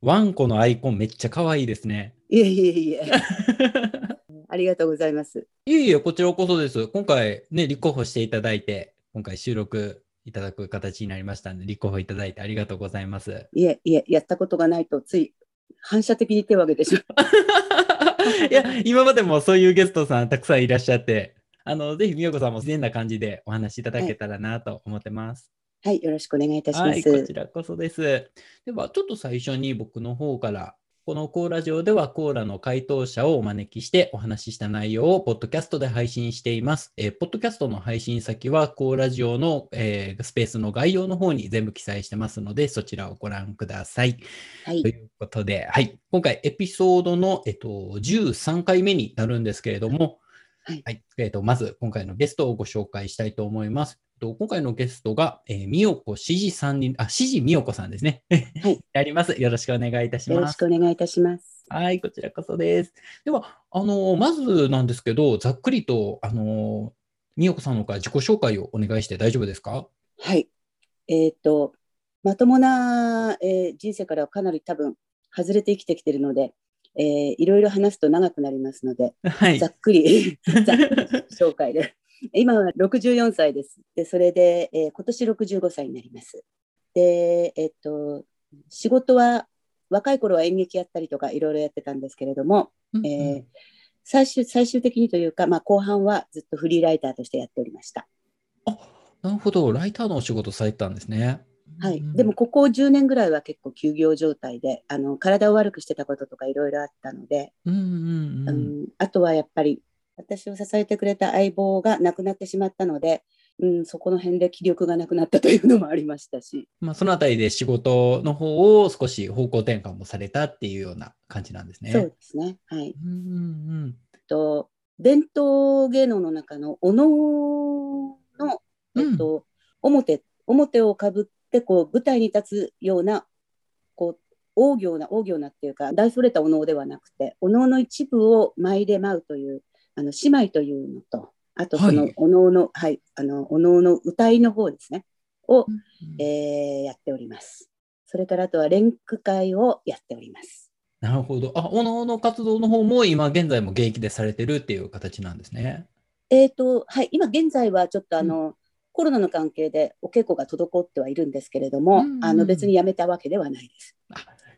ワンコのアイコンめっちゃ可愛いですね。いえいえいえ。ありがとうございます。いえいえ、こちらこそです。今回ね、立候補していただいて、今回収録いただく形になりましたので、立候補いただいてありがとうございます。いえいえ、やったことがないとつい反射的に手を挙げてしまう。いや、今までもそういうゲストさんたくさんいらっしゃって、あの、ぜひ、みよこさんも自然な感じでお話しいただけたらなと思ってます。はい、よろしくお願いいたしまはい、こすち。らこそです。では、ちょっと最初に僕の方から、このコーラジオではコーラの回答者をお招きしてお話しした内容をポッドキャストで配信しています。えーポッドキャストの配信先はコーラジオの、えースペースの概要の方に全部記載してますので、そちらをご覧ください。はいとい、うことで、はい、今回エピソードの、えっと、13回目になるんですけれども、はいえっと、まず今回のゲストをご紹介したいと思います。と今回のゲストが、えー、みよこしじさんに、あ、しじみよこさんですね。はい。やります。よろしくお願いいたしよろします。くお願いいたします。はい、こちらこそです。では、あのまずなんですけど、ざっくりと、あのみよこさんのから自己紹介をお願いして大丈夫ですか？はい。えっ、と、まともな、えー人生からはかなり多分外れて生きてきてるので、えーいろいろ話すと長くなりますので、はいざ。っくり ざっくり紹介で。今は64歳です。で、それで、えー今年65歳になります。で、えっと、仕事は若い頃は演劇やったりとかいろいろやってたんですけれども、えー最終最終的にというか、まあ、後半はずっとフリーライターとしてやっておりました。あ、なるほど。ライターのお仕事されてたんですね。はい、うんでもここ10年ぐらいは結構休業状態であの体を悪くしてたこととかいろいろあったので、うんうんうん。うんあとはやっぱり私を支えてくれた相棒が亡くなってしまったので、うん、そこの辺で気力がなくなったというのもありましたし、まあ、そのあたりで仕事の方を少し方向転換もされたっていうような感じなんですね。そうですね、はい、うんうんと伝統芸能の中のお能の、うん。えっと表表をかぶってこう舞台に立つようなこう大行な大行なっていうか大それたお能ではなくてお能の一部を舞で舞うというあの姉妹というのとあとそはのいお能の、はい、あのお能の歌いの方ですねを、うんえーやっております。それからあとは連句会をやっております。なるほど。あ、おのおの活動の方も今現在も現役でされてるっていう形なんですね。えーとはい、今現在はちょっとあの、コロナの関係でお稽古が滞ってはいるんですけれども、うんうんあの別にやめたわけではないです。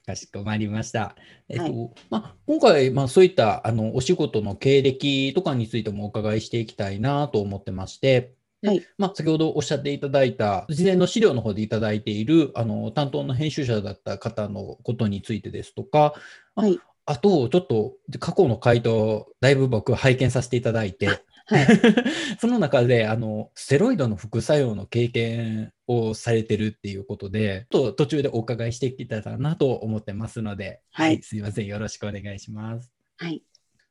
かしこまりました。えっと、はい。まあ、今回、まあ、そういったあのお仕事の経歴とかについてもお伺いしていきたいなと思ってまして、ではい。まあ、先ほどおっしゃっていただいた、事前の資料の方でいただいているあの担当の編集者だった方のことについてですとか、あはい。あと、ちょっと過去の回答、だいぶ僕拝見させていただいて、はい、その中であのステロイドの副作用の経験をされてるっていうことで、ちょっと途中でお伺いしていけたらなと思ってますので、はい。すいません、よろしくお願いします。はい、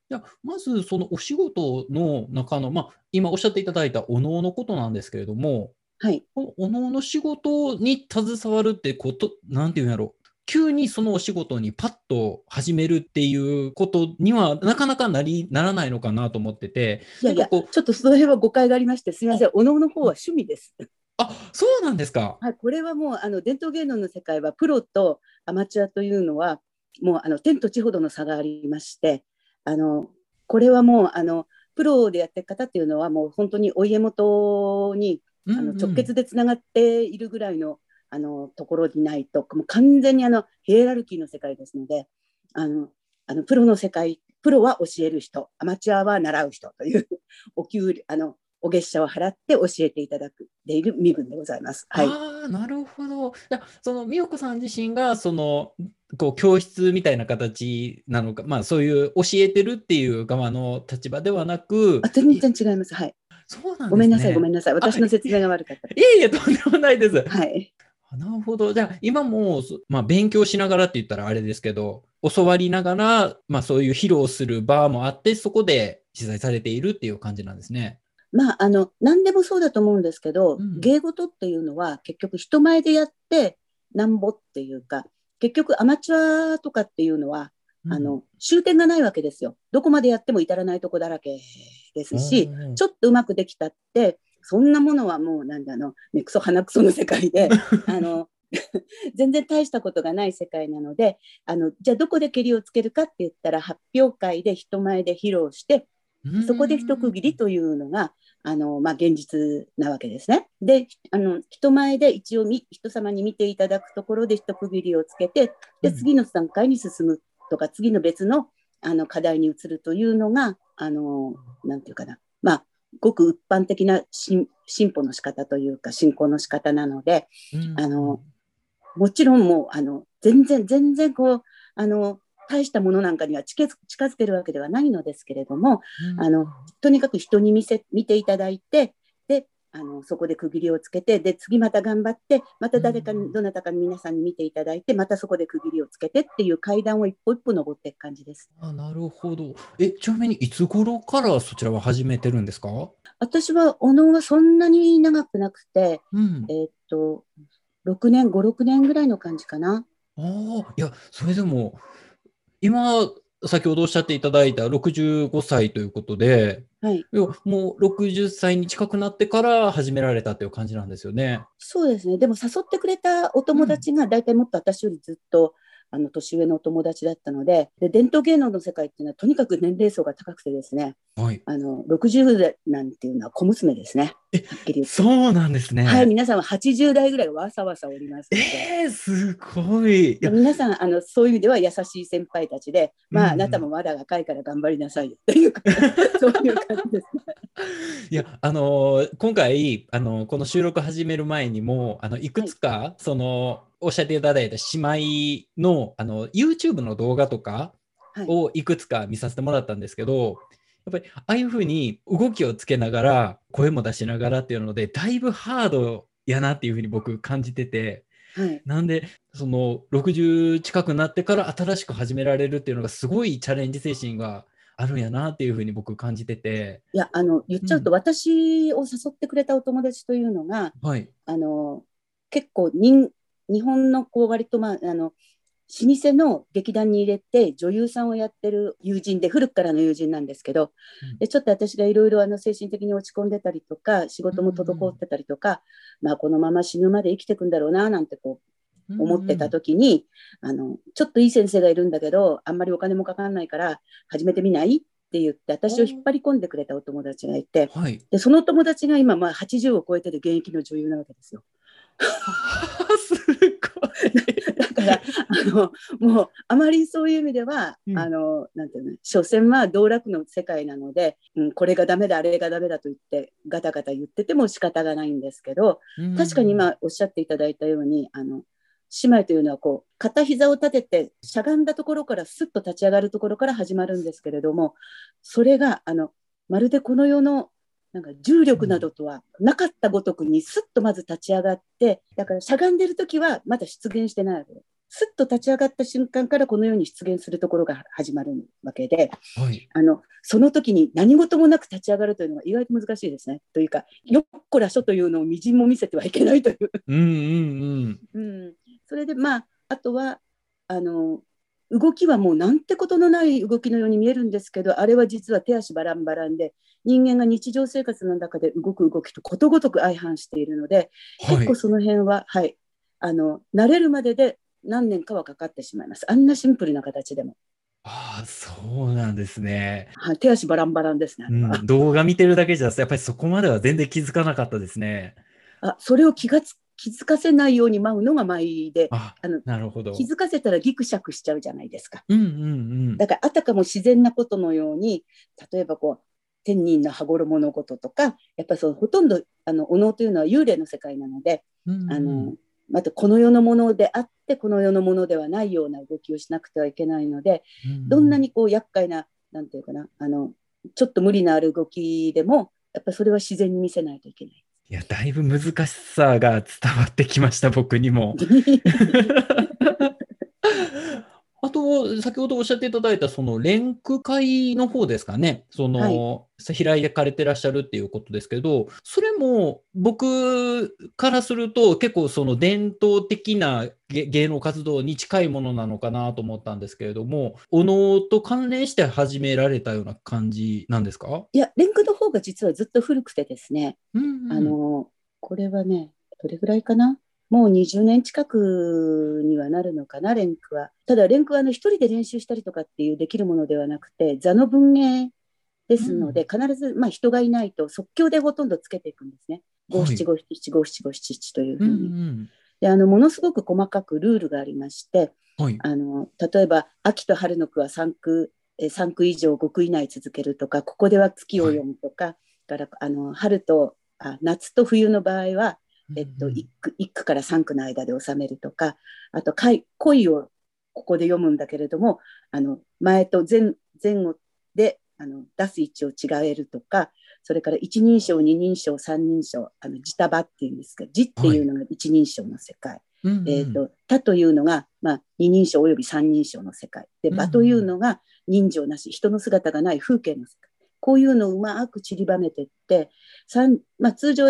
じゃあまずそのお仕事の中の、まあ、今おっしゃっていただいたお能のことなんですけれども、はい、このお能の仕事に携わるってこと、なんていうんやろう。急にそのお仕事にパッと始めるっていうことにはなかなかなりならないのかなと思ってて、いやいや、ちょっとその辺は誤解がありまして、すみません、お能の方は趣味です。あそうなんですか。はい、これはもうあの伝統芸能の世界はプロとアマチュアというのはもうあの天と地ほどの差がありましてあのこれはもうあのプロでやってる方っていうのはもう本当にお家元にあの直結でつながっているぐらいのあのところにないともう完全にあのヒエラルキーの世界ですのであのあのプロの世界プロは教える人アマチュアは習う人というお給料あのお月謝を払って教えていただくでいる身分でございます。はい、ああ、なるほど。じゃあその美代子さん自身が、その、こう、教室みたいな形なのか、まあ、そういう教えてるっていう側の立場ではなくあ、全然違います。はい。そうなんね。ごめんなさい、ごめん。んなさい。私の説明が悪かったでいえいえ、とんでもないです。す。はい。あなるほど。じゃあ、今も、そまあ、勉強しながらって言ったらあれですけど、教わりながら、まあ、そういう披露する場もあって、そこで取材されているっていう感じなんですね。まあ、あの、何でもそうだと思うんですけど、うん芸事っていうのは結局人前でやってなんぼっていうか、結局アマチュアとかっていうのは、うんあの、終点がないわけですよ。どこまでやっても至らないとこだらけですし、うんちょっとうまくできたって、そんなものはもうなんだあの、ね、クソ鼻クソの世界で、あの、全然大したことがない世界なのであのじゃあどこでけりをつけるかって言ったら発表会で人前で披露してそこで一区切りというのがあの、まあ、現実なわけですね。であの人前で一応人様に見ていただくところで一区切りをつけてで次の段階に進むとか次の別のあの課題に移るというのがあのなんていうかな。まあごく一般的な進歩の仕方というか進行の仕方なので、あのもちろんもうあの全然全然こうあの大したものなんかには近づけるわけではないのですけれども、あのとにかく人に見せ見ていただいてであのそこで区切りをつけてで次また頑張ってまた誰かに、どなたかに皆さんに見ていただいてまたそこで区切りをつけてっていう階段を一歩一歩登っていく感じです。あなるほどえちなみにいつ頃からそちらは始めてるんですか？私はお能はそんなに長くなくて、うん、えー、っと6年56年ぐらいの感じかな。ああいやそれでも今、先ほどおっしゃっていただいた65歳ということで、はい、もう60歳に近くなってから始められたという感じなんですよね。そうですね。でも誘ってくれたお友達が大体もっと私よりずっとあの年上のお友達だったのでで伝統芸能の世界っていうのはとにかく年齢層が高くてですね、はい、あの60代なんていうのは小娘ですね。えそうなんですね。はい皆さんは80代ぐらいわさわさおりますえー、すごい。い皆さんあのそういう意味では優しい先輩たちで、まあ、うん、あなたもまだ若いから頑張りなさいよ。というか そういう感じですね。いやあの今回あのこの収録始める前にもあのいくつか、はい、そのおっしゃっていただいた姉妹のあの YouTube の動画とかをいくつか見させてもらったんですけど、はい、やっぱりああいうふうに動きをつけながら声も出しながらっていうのでだいぶハードやなっていうふうに僕感じてて。はい、なんでその60近くなってから新しく始められるっていうのがすごいチャレンジ精神があるんやなっていうふうに僕感じてて。いやあの言っちゃうと、うん、私を誘ってくれたお友達というのが、はい、あの結構人日本のこう割と、まあ、あの老舗の劇団に入れて女優さんをやってる友人で古くからの友人なんですけど、うん、でちょっと私がいろいろ精神的に落ち込んでたりとか仕事も滞ってたりとか、うん、まあ、このまま死ぬまで生きていくんだろうななんてこう思ってた時に、うん、あのちょっといい先生がいるんだけどあんまりお金もかかんないから始めてみないって言って私を引っ張り込んでくれたお友達がいて、はい、でその友達が今まあ80を超えてる現役の女優なわけですよ。だからあのもうあまりそういう意味では、うん、あのなんていうの所詮は道楽の世界なので、うん、これがダメだあれがダメだと言ってガタガタ言ってても仕方がないんですけど、うん、確かに今おっしゃっていただいたようにあの姉妹というのはこう片膝を立ててしゃがんだところからすっと立ち上がるところから始まるんですけれどもそれがあのまるでこの世のなんか重力などとはなかったごとくにすっとまず立ち上がってだからしゃがんでる時はまだ出現してないわけですっと立ち上がった瞬間からこのように出現するところが始まるわけで、はい、あのその時に何事もなく立ち上がるというのは意外と難しいですね。というかよっこらしょというのをみじんも見せてはいけないという。うんうんうんうん、それでまああとはあの動きはもうなんてことのない動きのように見えるんですけどあれは実は手足バランバランで人間が日常生活の中で動く動きとことごとく相反しているので、はい、結構その辺は、はい、あの慣れるまでで何年かはかかってしまいます。あんなシンプルな形でも。ああ、そうなんですね。はい、手足バランバランですね、うん。動画見てるだけじゃ、やっぱりそこまでは全然気づかなかったですね。あ、それを気がつ気づかせないように舞うのが舞であのなるほど気づかせたらギクシャクしちゃうじゃないですか。うんうんうん、だからあたかも自然なことのように例えばこう天人の羽衣のこととかやっぱりほとんどあのお能というのは幽霊の世界なので、うんうん、あのまたこの世のものであってこの世のものではないような動きをしなくてはいけないので、うんうん、どんなにこう厄介ななんていうかなあのちょっと無理のある動きでもやっぱりそれは自然に見せないといけない。いやだいぶ難しさが伝わってきました僕にも。あと、先ほどおっしゃっていただいた、その連句会の方ですかね、その、はい、開かれてらっしゃるっていうことですけど、それも僕からすると、結構その伝統的な芸能活動に近いものなのかなと思ったんですけれども、お能と関連して始められたような感じなんですか？いや、連句の方が実はずっと古くてですね、うんうん、あの、これはね、どれぐらいかな？もう20年近くにはなるのかな、レンクは。ただ、レンクはあの一人で練習したりとかっていうできるものではなくて、座の文芸ですので、必ず、まあ、人がいないと即興でほとんどつけていくんですね。五七五七五七五七七というふうに。うんうんであのものすごく細かくルールがありましてはい。あの例えば秋と春の句は3句えー3句以上5句以内続けるとかここでは月を読むとか、からあの春とあ夏と冬の場合は、えっと、うん。うん1句一句から3句の間で収めるとかあと恋恋をここで読むんだけれどもあの前と前前後であの出す位置を違えるとかそれから一人称二人称三人称あの自他場っていうんですけど字っていうのが一人称の世界、うんうんえー、と他というのが、まあ、二人称および三人称の世界。でうん場というのが人情なし人の姿がない風景の世界。こういうのをうまく散りばめていって三まあ、通常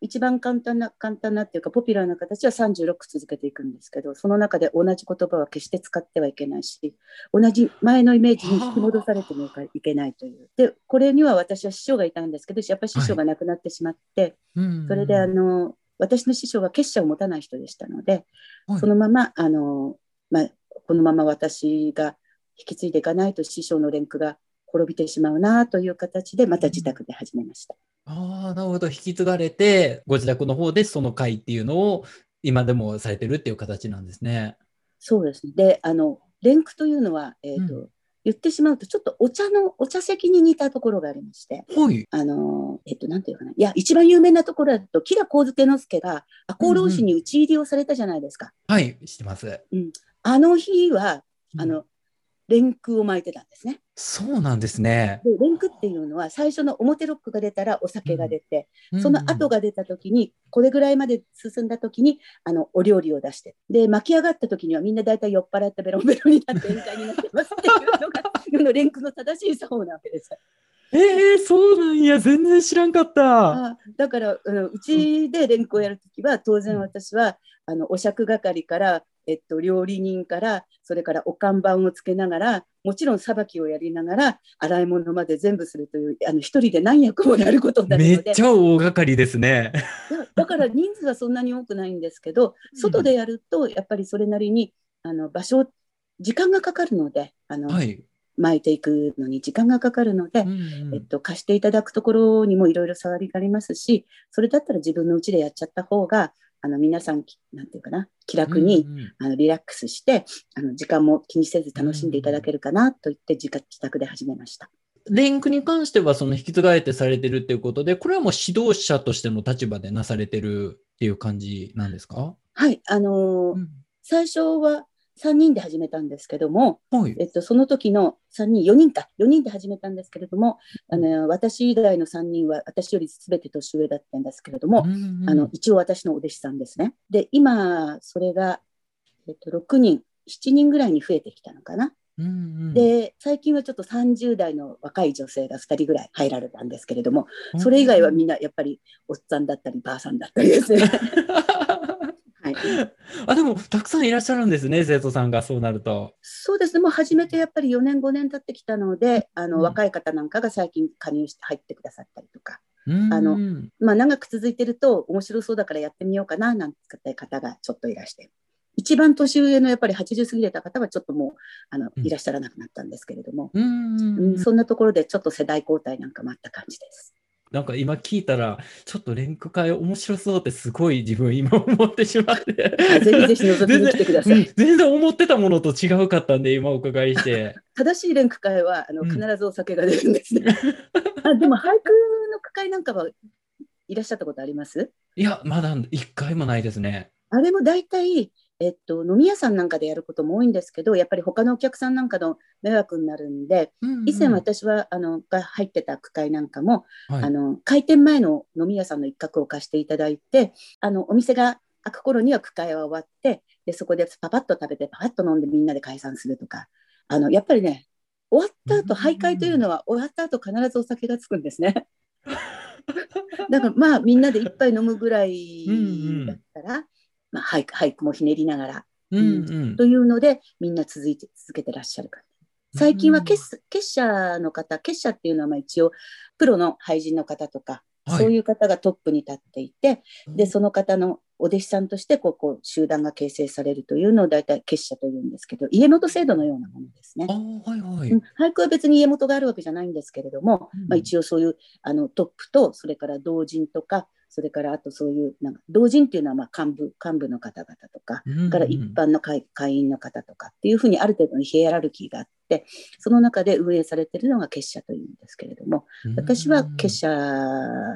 一番簡単な簡単なっていうかポピュラーな形は36句続けていくんですけどその中で同じ言葉は決して使ってはいけないし同じ前のイメージに引き戻されてもいけないという。でこれには私は師匠がいたんですけどやっぱり師匠が亡くなってしまって、うんうんそれであの私の師匠が結社を持たない人でしたので、はい。そのままあの、まあ、このまま私が引き継いでいかないと師匠の連句が滅びてしまうなという形でまた自宅で始めました。ああ、なるほど。引き継がれて、ご自宅の方でその会っていうのを今でもされてるっていう形なんですね。そうですね。で、あの連句というのは、えーとう言ってしまうとちょっとお茶のお茶席に似たところがありまして、はい。あのえっ、となんていうかな、いや一番有名なところだと吉良上野介が赤穂浪士に討ち入りをされたじゃないですか。はい、知ってます。あの日はあうんの連句を巻いてたんですね。そうなんですね。で連句っていうのは最初の表ロックが出たらお酒が出て、その後が、が出た時にこれぐらいまで進んだ時にあのお料理を出してで巻き上がった時にはみんな大体酔っ払ってベロンベロンになって宴会になってますっていうのが世の連句の正しい作法なわけです。えー、そうなんや。全然知らんかった。あだからうちで連句をやる時は当然私はあのお酌係から、えっと、料理人からそれからお看板をつけながらもちろんさばきをやりながら洗い物まで全部するというあの一人で何役もやることになるのでめっちゃ大掛かりですね。だだから人数はそんなに多くないんですけど、うん外でやるとやっぱりそれなりにあの場所時間がかかるのであの、はい。巻いていくのに時間がかかるので、うんうんえっと、貸していただくところにもいろいろ触りがありますしそれだったら自分の家でやっちゃった方があの皆さんきなんていうかな気楽に、うんうんあのリラックスしてあの時間も気にせず楽しんでいただけるかなと言って自宅で始めました。レンクに関してはその引き継がれてされてるっていうことで、これはもう指導者としての立場でなされてるっていう感じなんですか、はいあのーうん。最初は3人で始めたんですけども、はい。えっと、その時の3人、4人か、4人で始めたんですけれども、あの私以外の3人は私よりすべて年上だったんですけれども、うんうんあの一応私のお弟子さんですね。で、今、それが、えっと、6人、7人ぐらいに増えてきたのかな。うんうんで、最近はちょっと30代の若い女性が2人ぐらい入られたんですけれども、それ以外はみんなやっぱりおっさんだったり、ばあさんだったりですね。はい、あでもたくさんいらっしゃるんですね生徒さんがそうなると。そうですね、もう始めてやっぱり4年、5年経ってきたので、あのうん。若い方なんかが最近加入して入ってくださったりとか、うん。あのまあ、長く続いてると面白そうだからやってみようかななんて方がちょっといらして、一番年上のやっぱり80過ぎれた方はちょっともうあのうん。いらっしゃらなくなったんですけれども、うんそんなところでちょっと世代交代なんかもあった感じです。なんか今聞いたらちょっと連句会面白そうってすごい自分今思ってしまって。あぜひぜひ覗きに来てください。全然思ってたものと違うかったんで今お伺いして。正しい連句会はあのうん必ずお酒が出るんですね。あでも俳句の句会なんかはいらっしゃったことあります？いやまだ一回もないですね。あれも大体、えっと、飲み屋さんなんかでやることも多いんですけど、やっぱり他のお客さんなんかの迷惑になるんで、以前私はあのが入ってた区会なんかも、はい。あの開店前の飲み屋さんの一角を貸していただいて、あのお店が開く頃には区会は終わって、でそこでパパッと食べて、パパッと飲んでみんなで解散するとか、あのやっぱりね、終わった後、うん徘徊というのは終わった後必ずお酒がつくんですね。だからまあみんなで一杯飲むぐらいだったら、まあ、俳句俳句もひねりながら。うんうん。というのでみんな続いて続けてらっしゃるから最近は結結社の方結社っていうのはまあ一応プロの俳人の方とか、はい。そういう方がトップに立っていてでその方のお弟子さんとしてこうこう集団が形成されるというのを大体結社というんですけど家元制度のようなものですね。あはいはい、うん。俳句は別に家元があるわけじゃないんですけれども、うん。まあ、一応そういうあのトップとそれから同人とかそれからあとそういうなんか同人っていうのはまあ幹部幹部の方々とかうんうんから一般の会会員の方とかっていうふうにある程度のヒエラルキーがあってその中で運営されているのが結社というんですけれども私は結社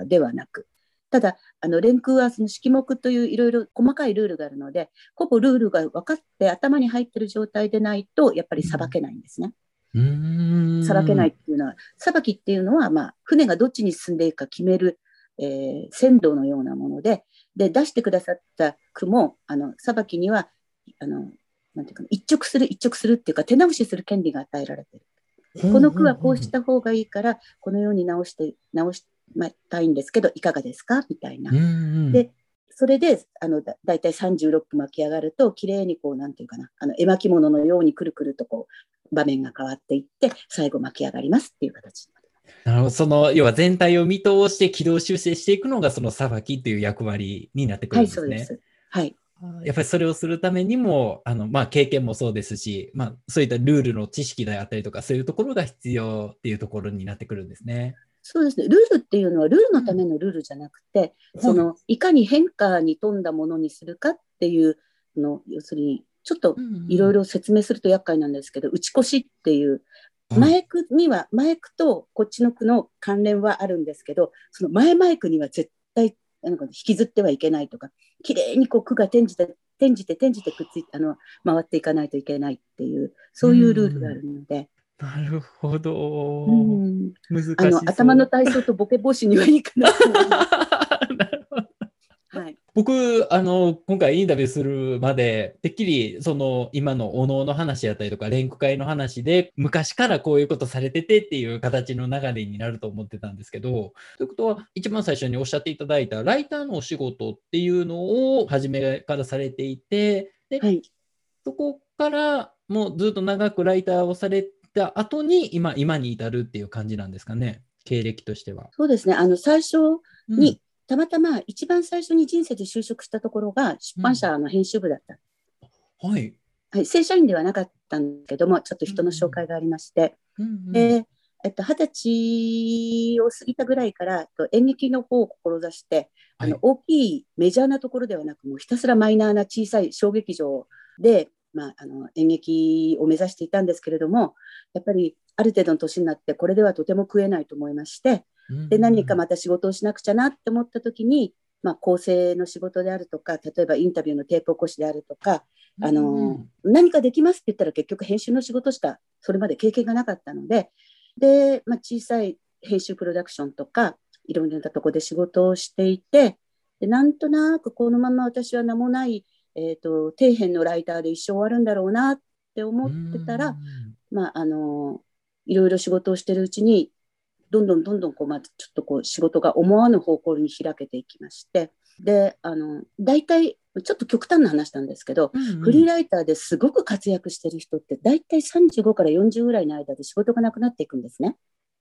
ではなくただあの連空はその式目といういろいろ細かいルールがあるのでほぼルールが分かって頭に入ってる状態でないとやっぱりさばけないんですね。うん。さばけないっていうのはさばきっていうのは、まあ、船がどっちに進んでいくか決める、えー船道のようなものでで出してくださった句もあのさばきにはあのなんていうかな一直する一直するっていうか手直しする権利が与えられてる。この句はこうした方がいいからこのように直して直したいんですけどいかがですか？みたいなうん。うんでそれであのだだいたい36句巻き上がると綺麗にこうなんていうかなあの絵巻物のようにくるくるとこう場面が変わっていって最後巻き上がりますっていう形になるほど。その、要は全体を見通して軌道修正していくのが、その裁きっていう役割になってくるはい、んですね。そうです。はい。やっぱりそれをするためにも、あの、まあ、経験もそうですし、まあ、そういったルールの知識であったりとか、そういうところが必要っていうところになってくるんですね。そうですね。ルールっていうのはルールのためのルールじゃなくて、そのいかに変化に富んだものにするかっていうの、要するにちょっといろいろ説明すると厄介なんですけど、打ち越しっていう前句には前句とこっちの句の関連はあるんですけどその前々句には絶対なんか引きずってはいけないとか綺麗にこう句が転じて転じて転じてくっついてあの回っていかないといけないっていうそういうルールがあるので、なるほど。うん難しい。あの頭の体操とボケ防止にはいかないと思います。なるほどはい、僕、あの、今回インタビューするまで、てっきり、その、今のお能の話やったりとか、連句会の話で、昔からこういうことされててっていう形の流れになると思ってたんですけど、ということは、一番最初におっしゃっていただいた、ライターのお仕事っていうのを初めからされていて、で、はい。そこからもうずっと長くライターをされた後に、今、今に至るっていう感じなんですかね、経歴としては。そうですね。あの最初うん。に、たまたま一番最初に人生で就職したところが出版社の編集部だった、はい。はい、正社員ではなかったんだけどもちょっと人の紹介がありまして、うんうん。で、えっと、二十歳を過ぎたぐらいからえっと演劇の方を志して、あはい。の大きいメジャーなところではなくもうひたすらマイナーな小さい小劇場で、まあ、あの演劇を目指していたんですけれどもやっぱりある程度の年になってこれではとても食えないと思いましてで何かまた仕事をしなくちゃなって思った時に、まあ、構成の仕事であるとか例えばインタビューのテープ起こしであるとかあの、何かできますって言ったら結局編集の仕事しかそれまで経験がなかったのでで、まあ、小さい編集プロダクションとかいろいろなとこで仕事をしていてでなんとなくこのまま私は名もない、えー、と底辺のライターで一生終わるんだろうなって思ってたら、まあ、あのいろいろ仕事をしてるうちにどんどんどんどんこう、まあ、ちょっとこう仕事が思わぬ方向に開けていきまして。であの大体ちょっと極端な話なんですけど、フリーライターですごく活躍してる人って大体35から40ぐらいの間で仕事がなくなっていくんですね。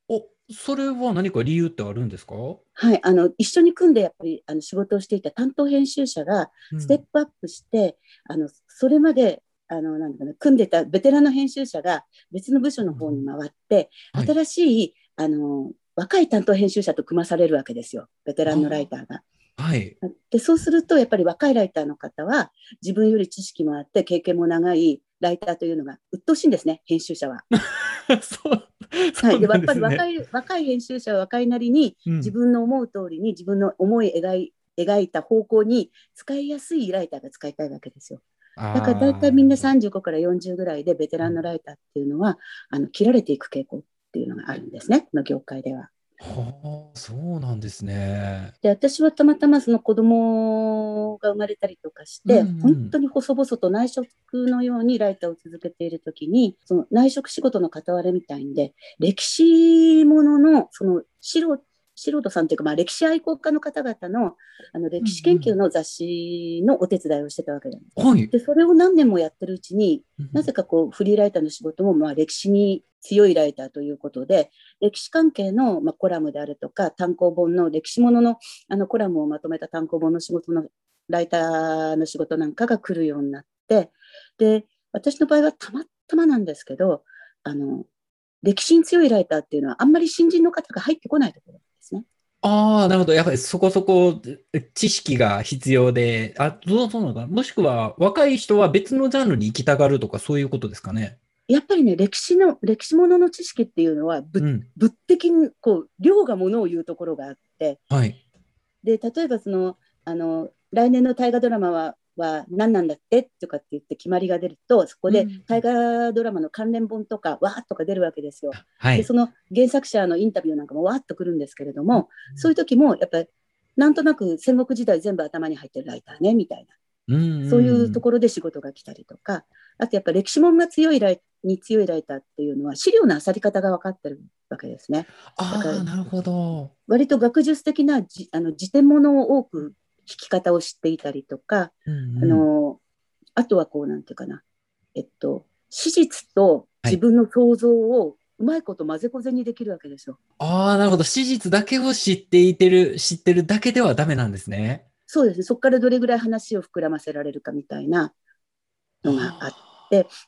おそれは何か理由ってあるんですか、はい、あの一緒に組んでやっぱりあの仕事をしていた担当編集者がステップアップして、あのそれまであのなんだかな組んでたベテランの編集者が別の部署の方に回って、はい。新しいあの若い担当編集者と組まされるわけですよベテランのライターが。はい。でそうするとやっぱり若いライターの方は自分より知識もあって経験も長いライターというのが鬱陶しいんですね編集者は。そう。はい、でやっぱり若い若い編集者は若いなりにうん自分の思う通りに自分の思い描い描いた方向に使いやすいライターが使いたいわけですよ。だから大体みんな35から40ぐらいでベテランのライターっていうのはあの切られていく傾向っていうのがあるんですね、この業界では。はあ、そうなんですね。で私はたまたまその子供が生まれたりとかして、うんうん本当に細々と内職のようにライターを続けている時にその内職仕事の傍らみたいんで歴史もののその素人素人さんというか、まあ、歴史愛好家の方々のあの歴史研究の雑誌のお手伝いをしてたわけなんです。はい。でそれを何年もやってるうちになぜかこうフリーライターの仕事もまあ歴史に強いライターということで歴史関係のまあコラムであるとか単行本の歴史もののあのコラムをまとめた単行本の仕事のライターの仕事なんかが来るようになってで私の場合はたまたまなんですけどあの歴史に強いライターっていうのはあんまり新人の方が入ってこないところですね。ああ、なるほど。やっぱりそこそこ知識が必要で、あ、どうそうなのか。もしくは若い人は別のジャンルに行きたがるとかそういうことですかね。やっぱりね、歴史の、歴史ものの知識っていうのは、ぶ、うん。物的に、こう、量がものを言うところがあって、はい。で、例えばその、あの、来年の大河ドラマは、は何なんだってとかって言って決まりが出ると、そこでうん大河ドラマの関連本とか、わーっとか出るわけですよ。で、はい。その原作者のインタビューなんかもわーっとくるんですけれども、そういう時も、やっぱり、なんとなく戦国時代全部頭に入ってるライターね、みたいな。うんそういうとこころで仕事が来たりとか、あとやっぱ歴史本が強いライに強いライターっていうのは資料の漁り方が分かってるわけですね。ああ、なるほど。割と学術的なじあの辞典ものを多く聞き方を知っていたりとか、うんうんあのあとはこうなんていうかな、えっと、史実と自分の想像をうまいこと混ぜこぜにできるわけですよ。ああ、なるほど。史実だけを知っていてる、知ってるだけではダメなんですね。そうですね。そこからどれぐらい話を膨らませられるかみたいなのがあって、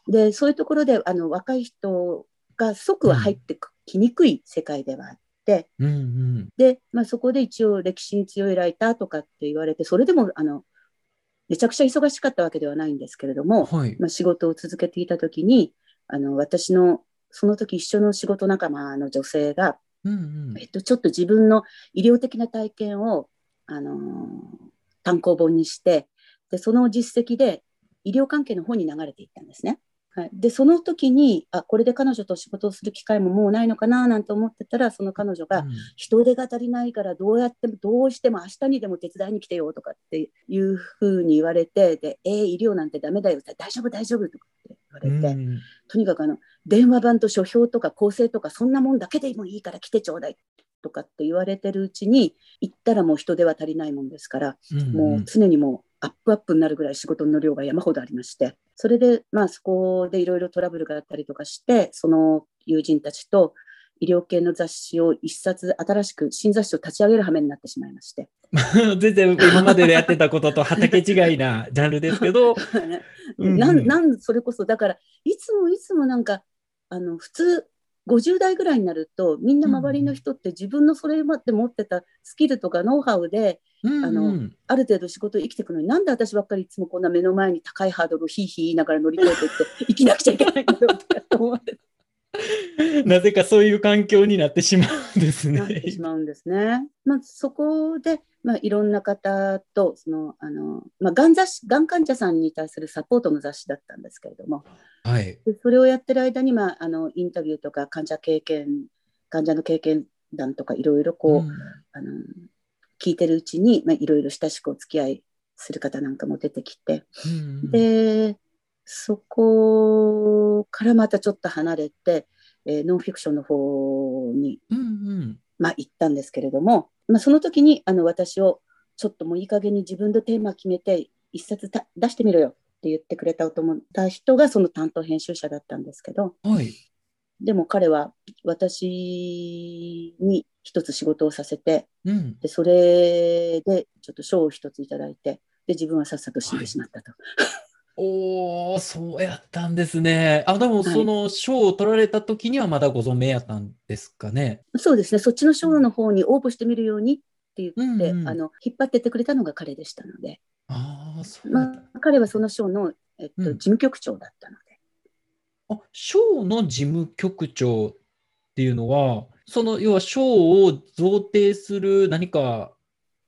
で、そういうところで、あの、若い人が即は入ってきにくい世界ではあって、うんうん。で、まあ、そこで一応歴史に強いライターとかって言われて、それでも、あの、めちゃくちゃ忙しかったわけではないんですけれども、はい。まあ、仕事を続けていたときに、あの、私の、その時一緒の仕事仲間の女性が、うんうんえっと、ちょっと自分の医療的な体験を、あのー単行本にしてでその実績で医療関係の方に流れていったんですね。はい、でその時にあこれで彼女と仕事をする機会ももうないのかななんて思ってたらその彼女が、うん。人手が足りないからどうやってもどうしても明日にでも手伝いに来てよとかっていうふうに言われてでえー、医療なんてダメだよ大丈夫大丈夫とかって言われて、うん。とにかくあの電話番と書評とか構成とかそんなもんだけでもいいから来てちょうだいとかって言われてるうちに行ったらもう人手は足りないもんですから、うん。もう常にもうアップアップになるぐらい仕事の量が山ほどありましてそれでまあそこでいろいろトラブルがあったりとかしてその友人たちと医療系の雑誌を一冊新しく新雑誌を立ち上げる羽目になってしまいまして。全然今まででやってたことと 畑違いなジャンルですけど、うんなん。なんそれこそだからいつもいつもなんかあの普通50代ぐらいになるとみんな周りの人って自分のそれまで持ってたスキルとかノウハウでうんあのある程度仕事を生きていくのになんで私ばっかりいつもこんな目の前に高いハードルをヒーヒー言いながら乗り越えていって生きなくちゃいけないんだろうって思ってなぜかそういう環境になってしまうんですなってねし。まうんですね。まあ、そこで、まあ、いろんな方とそのあの、まあ、がん雑誌がん患者さんに対するサポートの雑誌だったんですけれどもはい。でそれをやってる間に、まあ、あのインタビューとか患者経験患者の経験談とかいろいろこう、うんあの聞いてるうちに、まあ、いろいろ親しくお付き合いする方なんかも出てきて、うんでそこからまたちょっと離れて、えーノンフィクションの方に、うんうん。まあ、行ったんですけれども、まあ、その時にあの私をちょっともういい加減に自分でテーマ決めて一冊た出してみろよって言ってくれたと思った人がその担当編集者だったんですけど。はい。でも彼は私に一つ仕事をさせてうん。でそれでちょっと賞を一ついただいてで自分はさっさと死んでしまったと。おー、そうやったんですね。あ、でもはいその賞を取られた時にはまだご存命やったんですかね。そうですねそっちの賞の方に応募してみるようにって言って、うんうんあの引っ張ってってくれたのが彼でしたので、ああ、そう。まあ、彼はその賞の、えっとうん事務局長だったので。あ、賞の事務局長っていうのは、その要は賞を贈呈する何か、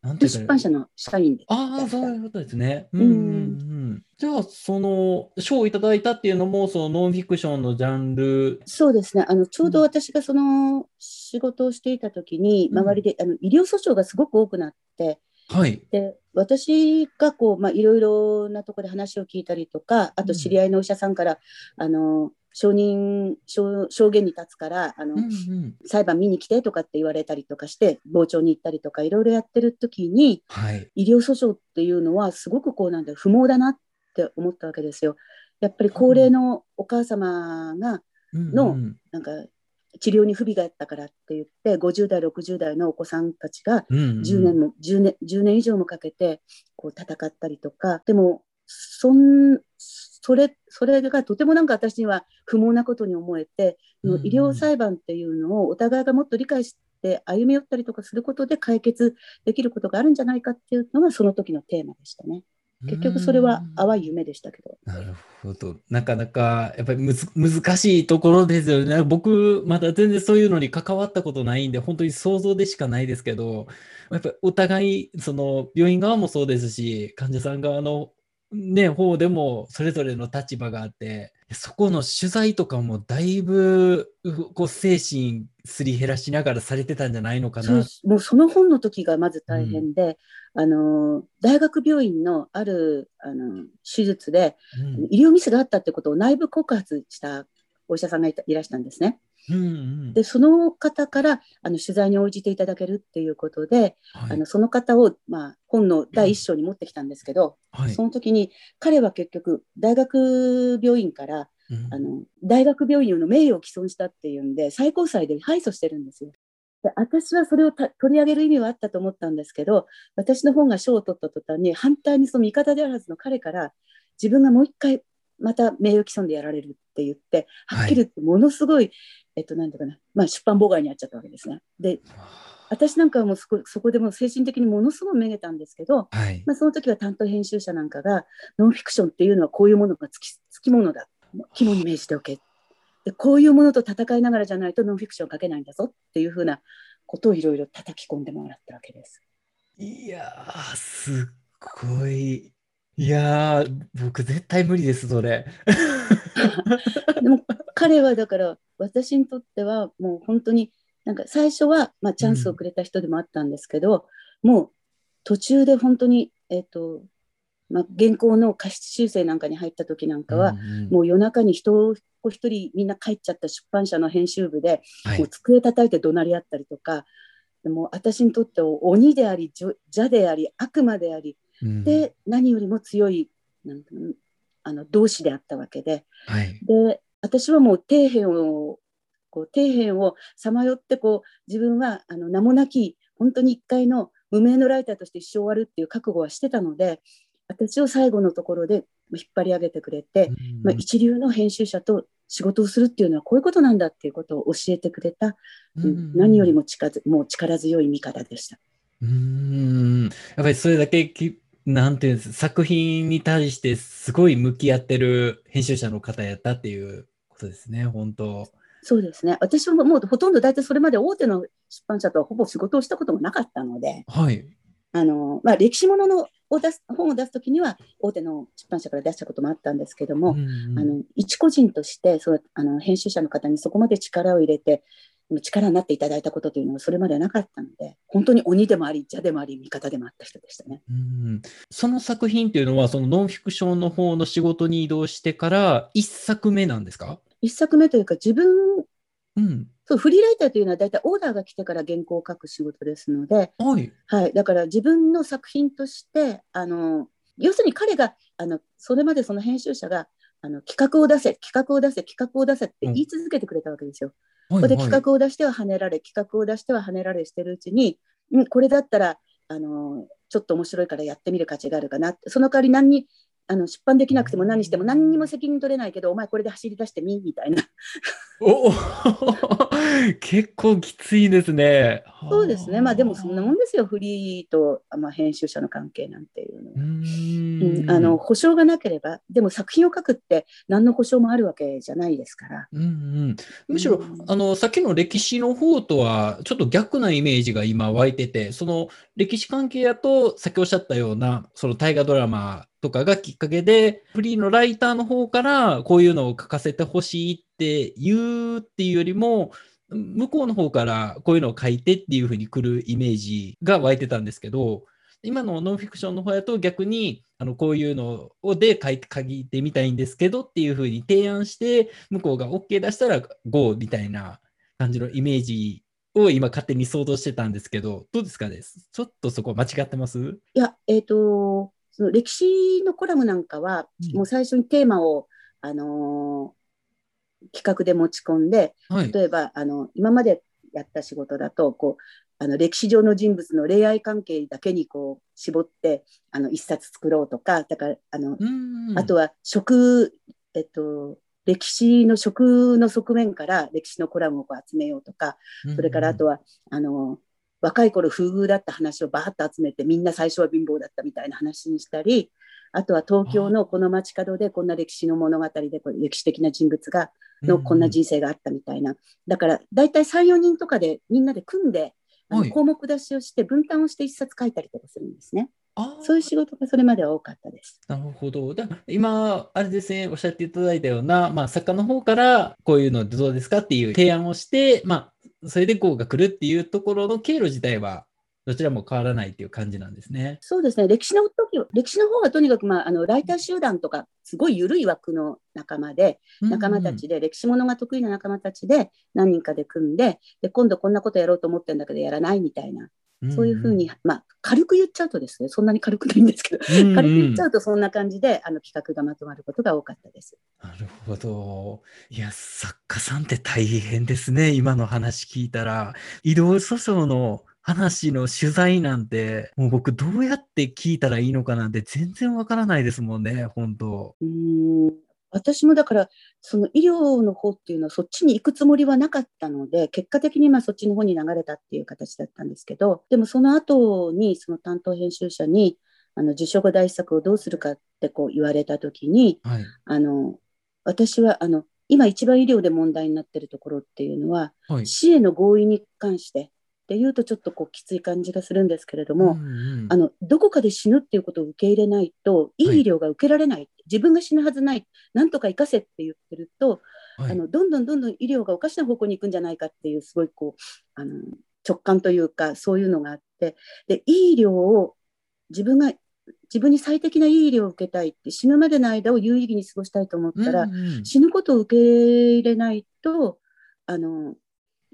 なんていうか出版社の社員で。ああ、そういうことですね。うんうん。じゃあ、その賞をいただいたっていうのも、そのノンフィクションのジャンル。そうですねあのちょうど私がその仕事をしていた時にうん周りで、あの医療訴訟がすごく多くなってはい。で私がこう、まあ、いろいろなところで話を聞いたりとかあと知り合いのお医者さんから、あの証人証証言に立つからあの、うんうん。裁判見に来てとかって言われたりとかして傍聴に行ったりとかいろいろやってる時にはい。医療訴訟っていうのはすごくこうなんだ不毛だなって思ったわけですよ。やっぱり高齢のお母様がうんうんのなんか治療に不備があったからって言って50代60代のお子さんたちがうんうん。10年も、10年10年以上もかけてこう戦ったりとか。でもそんそれそれがとてもなんか私には不毛なことに思えて、うんうん。医療裁判っていうのをお互いがもっと理解して歩み寄ったりとかすることで解決できることがあるんじゃないかっていうのがその時のテーマでしたね。結局それは淡い夢でしたけど。なるほど。なかなか、やっぱりむず難しいところですよね。僕、まだ全然そういうのに関わったことないんで、本当に想像でしかないですけど、やっぱりお互い、その病院側もそうですし、患者さん側のね、方でもそれぞれの立場があって、そこの取材とかもだいぶ、うこう、精神すり減らしながらされてたんじゃないのかな。もうその本の時がまず大変で、あの大学病院のあるあの手術でうん。医療ミスがあったってことを内部告発したお医者さんがいたいらしたんですね。うんうんでその方からあの取材に応じていただけるっていうことで、はい。あのその方を、まあ、本の第一章に持ってきたんですけど、はい。その時に彼は結局大学病院からうん。あの大学病院の名誉を毀損したっていうんで最高裁で敗訴してるんですよ。で私はそれをた取り上げる意味はあったと思ったんですけど私の本が賞を取った途端に反対にその味方であるはずの彼から自分がもう一回また名誉毀損でやられるって言ってはっきり言ってものすごい、えっとなんていうかな、まあ、出版妨害にあっちゃったわけですね。で私なんかはもうそこそこでもう精神的にものすごいめげたんですけど、はい。まあ、その時は担当編集者なんかがノンフィクションっていうのはこういうものがつきつきものだ肝に銘じておけでこういうものと戦いながらじゃないとノンフィクション書けないんだぞっていうふうなことをいろいろ叩き込んでもらったわけです。いやー、すっごい。いやー、僕絶対無理です、それ。でも彼はだから私にとってはもう本当になんか最初はまあチャンスをくれた人でもあったんですけど、もう途中で本当に、えっとまあ、原稿の過失修正なんかに入った時なんかは、うんうん。もう夜中に人を一人みんな帰っちゃった出版社の編集部で、はい。もう机叩いて怒鳴り合ったりとかでも私にとっては鬼であり邪であり悪魔でありうん。で何よりも強いなんあの同志であったわけではい。で私はもう底辺をこう底辺をさまよってこう自分はあの名もなき本当に一回の無名のライターとして一生終わるっていう覚悟はしてたので私を最後のところで引っ張り上げてくれて、まあ、一流の編集者と仕事をするっていうのはこういうことなんだっていうことを教えてくれた、うん何よりも力もう力強い味方でした。うーん。やっぱりそれだけき、なんていうんです作品に対してすごい向き合ってる編集者の方やったっていうことですね、本当。そうですね私はもうほとんど大体それまで大手の出版社とはほぼ仕事をしたこともなかったのではい。あの、まあ、歴史もののを出す本を出すときには大手の出版社から出したこともあったんですけども、うんうんあの一個人としてそうあの編集者の方にそこまで力を入れて力になっていただいたことというのはそれまではなかったので本当に鬼でもあり邪でもあり味方でもあった人でしたね。うんその作品っていうのは、そのノンフィクションの方の仕事に移動してから一作目なんですか？一作目というか自分うん。そうフリーライターというのは大体オーダーが来てから原稿を書く仕事ですので、はい。はい、だから自分の作品としてあの要するに彼があのそれまでその編集者があの企画を出せ企画を出せ企画を出せって言い続けてくれたわけですよ。はいここではい企画を出しては跳ねられ企画を出しては跳ねられしてるうちにんこれだったらあのちょっと面白いからやってみる価値があるかなってその代わり何にあの出版できなくても何しても何にも責任取れないけどお前これで走り出してみみたいなおお結構きついですね。そうですね。まあでもそんなもんでですよ。フリーと、まあ、編集者の関係なんていうのは。ううん。んあの保証がなければでも作品を書くって何の保証もあるわけじゃないですから。うんうん、むしろ、うん。あのさっきの歴史の方とはちょっと逆なイメージが今湧いててその歴史関係やとさっきおっしゃったようなその大河ドラマとかがきっかけでフリーのライターの方からこういうのを書かせてほしいって言うっていうよりも向こうの方からこういうのを書いてっていうふうに来るイメージが湧いてたんですけど今のノンフィクションの方やと逆にあのこういうのをで書いて書いてみたいんですけどっていうふうに提案して向こうが OK 出したら GO みたいな感じのイメージを今勝手に想像してたんですけどどうですかね？ちょっとそこ間違ってます？いやえっ、とその歴史のコラムなんかは、うん。もう最初にテーマをあのー企画で持ち込んで、はい。例えばあの今までやった仕事だとこうあの歴史上の人物の恋愛関係だけにこう絞ってあの一冊作ろうとかだからあの、うんあとは食、えっと、歴史の食の側面から歴史のコラムをこう集めようとかそれからあとは、はあの若い頃風遇だった話をバーッと集めてみんな最初は貧乏だったみたいな話にしたりあとは東京のこの街角でこんな歴史の物語でこう歴史的な人物がのこんな人生があったみたいな、だから大体34人とかでみんなで組んで項目出しをして分担をして一冊書いたりとかするんですね。そういう仕事がそれまでは多かったです。なるほど。だ今、あれですね、おっしゃっていただいたような、まあ、作家の方から、こういうのどうですかっていう提案をして、まあ、それでこうが来るっていうところの経路自体は、どちらも変わらないっていう感じなんですね。そうですね歴史の時は歴史の方はとにかく、まあ、あのライター集団とかすごい緩い枠の仲間で仲間たちで、歴史ものが得意な仲間たちで何人かで組んでで今度こんなことやろうと思ってるんだけどやらないみたいなそういうふうに、まあ、軽く言っちゃうとですねそんなに軽くないんですけど、うんうん軽く言っちゃうとそんな感じであの企画がまとまることが多かったです。なるほど。いや、作家さんって大変ですね。今の話聞いたら。移動訴訟の話の取材なんて、もう僕どうやって聞いたらいいのかなんて全然わからないですもんね、本当。うーん私もだからその医療の方っていうのはそっちに行くつもりはなかったので結果的にまあそっちの方に流れたっていう形だったんですけどでもその後にその担当編集者にあの受賞後第一作をどうするかってこう言われた時にはい。あの私はあの今一番医療で問題になってるところっていうのははい。死への合意に関してっていうとちょっとこうきつい感じがするんですけれども、んうん。あのどこかで死ぬっていうことを受け入れないといい。医療が受けられない、自分が死ぬはずないなんとか生かせって言ってると、はい。あのどんどんどんどん医療がおかしな方向に行くんじゃないかっていうすごいこうあの直感というかそういうのがあってでいい医療を自分が自分に最適ないい医療を受けたいって死ぬまでの間を有意義に過ごしたいと思ったら、うんうん。死ぬことを受け入れないとあの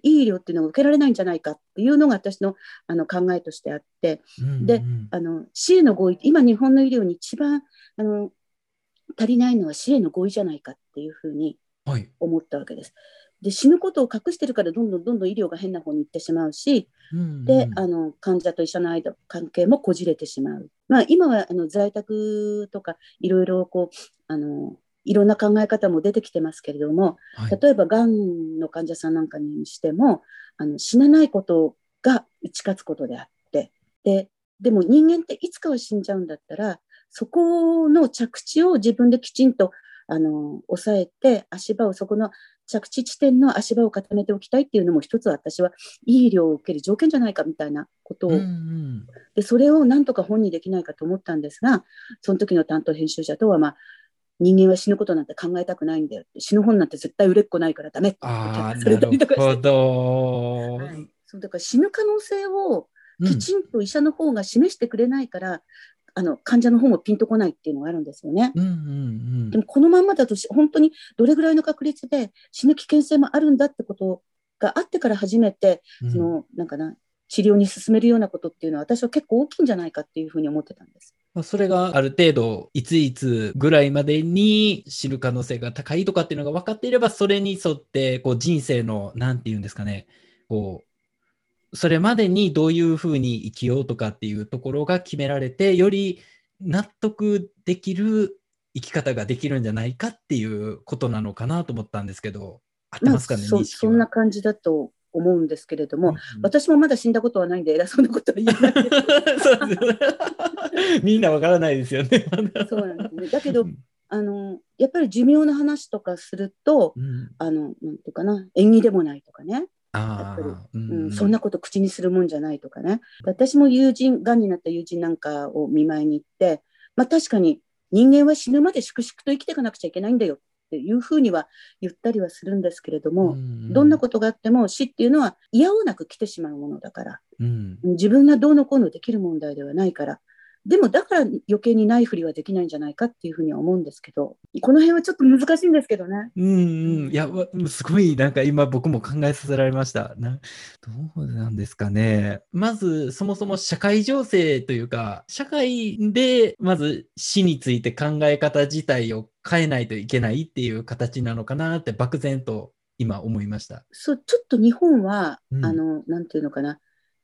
いい医療っていうのが受けられないんじゃないかっていうのが私のあの考えとしてあってうんでうんあの死への合意今日本の医療に一番あの足りないのは死への合意じゃないかっていうふうにはい。思ったわけです。で死ぬことを隠してるからどんどんどんどん医療が変な方に行ってしまうしうんうんで、あの患者と医者の間関係もこじれてしまう。まあ、今はあの在宅とかいろいろこうあのいろんな考え方も出てきてますけれどもはい。例えばがんの患者さんなんかにしてもあの死なないことが打ち勝つことであってででも人間っていつかは死んじゃうんだったらそこの着地を自分できちんとあの抑えて足場をそこの着地地点の足場を固めておきたいっていうのも一つ私はいい医療を受ける条件じゃないかみたいなことを、うんうん。でそれをなんとか本にできないかと思ったんですがその時の担当編集者とは、まあ、人間は死ぬことなんて考えたくないんだよって死ぬ本なんて絶対売れっ子ないからダメってああ、されたりとかして。はいそうだから死ぬ可能性をうんきちんと医者の方が示してくれないから、あの患者の方もピンとこないっていうのがあるんですよね。うんうんうんでもこのまんまだとし本当にどれぐらいの確率で死ぬ危険性もあるんだってことがあってから初めて、うんそのなんかな治療に進めるようなことっていうのは私は結構大きいんじゃないかっていうふうに思ってたんです。まあそれがある程度、いついつぐらいまでに死ぬ可能性が高いとかっていうのが分かっていれば、それに沿って、こう人生の、なんていうんですかね、こう、それまでにどういうふうに生きようとかっていうところが決められて、より納得できる生き方ができるんじゃないかっていうことなのかなと思ったんですけど、合ってまあ、ますかね、そ認識は。そんな感じだと思うんですけれども、うんうん。私もまだ死んだことはないんで偉そうなことは言えない そうですよね。みんなわからないですよね。そうなんですね。だけどうん。あのやっぱり寿命の話とかするとうん。あのなんていうかな縁起でもないとかね、あやっあ、ううんそんなこと口にするもんじゃないとかね。私も友人がんになった友人なんかを見舞いに行って、まあ、確かに人間は死ぬまで粛々と生きていかなくちゃいけないんだよっていうふうには言ったりはするんですけれども、どんなことがあっても死っていうのは嫌おうなく来てしまうものだから。うん。自分がどうのこうのできる問題ではないからでもだから余計にないふりはできないんじゃないかっていうふうには思うんですけど、この辺はちょっと難しいんですけどね。うんうん。いや、わすごい、なんか今僕も考えさせられました。などうなんですかね。まず、そもそも社会情勢というか、社会で、まず死について考え方自体を変えないといけないっていう形なのかなって漠然と今思いました。そう、ちょっと日本は、うんあの、なんていうのかな、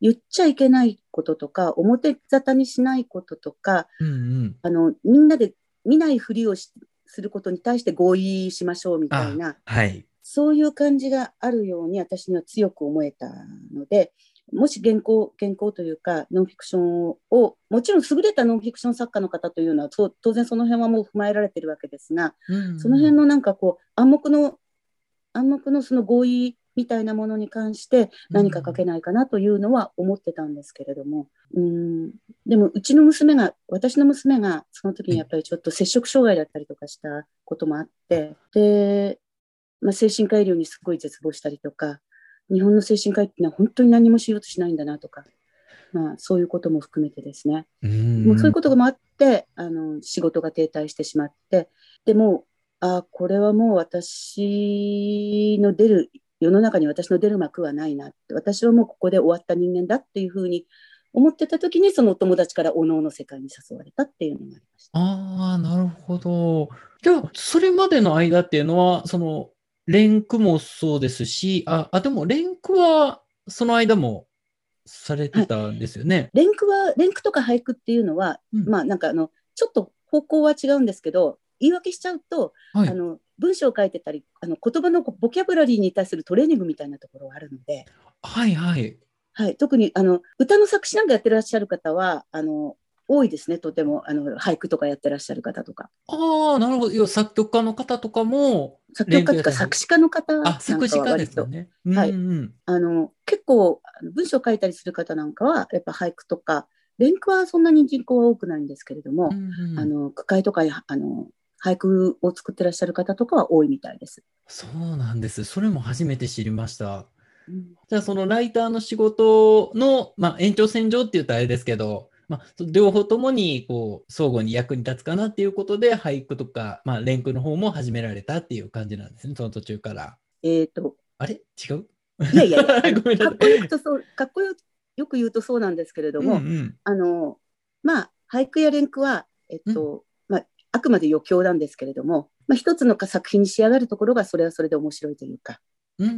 言っちゃいけないこととか、表沙汰にしないこととか、うんうん。あの、みんなで見ないふりをしすることに対して合意しましょうみたいな、はい。そういう感じがあるように私には強く思えたので、もし原稿、原稿というか、ノンフィクションを、もちろん優れたノンフィクション作家の方というのは、当然その辺はもう踏まえられてるわけですが、うんうんその辺のなんかこう、暗黙の、暗黙のその合意みたいなものに関して何か書けないかなというのは思ってたんですけれども、うん、でもうちの娘が、私の娘がその時にやっぱりちょっと摂食障害だったりとかしたこともあって、で、まあ、精神科医療にすごい絶望したりとか、日本の精神科医っていうのは本当に何もしようとしないんだなとか、まあ、そういうことも含めてですね、うん。もうそういうことがもあってあの仕事が停滞してしまってでもあこれはもう私の出る世の中に私の出る幕はないなって私はもうここで終わった人間だっていうふうに思ってた時にそのお友達からおのおの世界に誘われたっていうのがありました。ああ、なるほど。じゃあ、それまでの間っていうのは、その、連句もそうですし、あ、あ、でも連句は、その間もされてたんですよね。連句は連句とか俳句っていうのは、うんまあなんかあのちょっと方向は違うんですけど言い訳しちゃうと、はい。あの文章を書いてたりあの言葉のボキャブラリーに対するトレーニングみたいなところがあるので、はいはい。はい、特にあの歌の作詞なんかやってらっしゃる方はあの多いですね。とてもあの俳句とかやってらっしゃる方とか。ああ、なるほど。作曲家の方とかも、作曲家とか作詞家の方なんあ、か作詞は割と。家ですよ。ね。はい。うん。うんあの結構文章を書いたりする方なんかはやっぱ俳句とか連句はそんなに人口は多くないんですけれども、うんうん。あの句会とかやあの俳句を作ってらっしゃる方とかは多いみたいです。そうなんです。それも初めて知りました。うんじゃあ、そのライターの仕事の、まあ、延長線上って言ったらあれですけど、まあ、両方ともに、こう、相互に役に立つかなっていうことで、俳句とか、まあ、連句の方も始められたっていう感じなんですね、その途中から。えっ、とあれ？違う？いやいや ごめんなさいかっこよくとそうかっこよよく言うとそうなんですけれども、うんうんあのまあ俳句や連句は、えっとまあ、あくまで余興なんですけれども、まあ、一つの作品に仕上がるところがそれはそれで面白いというか。うんう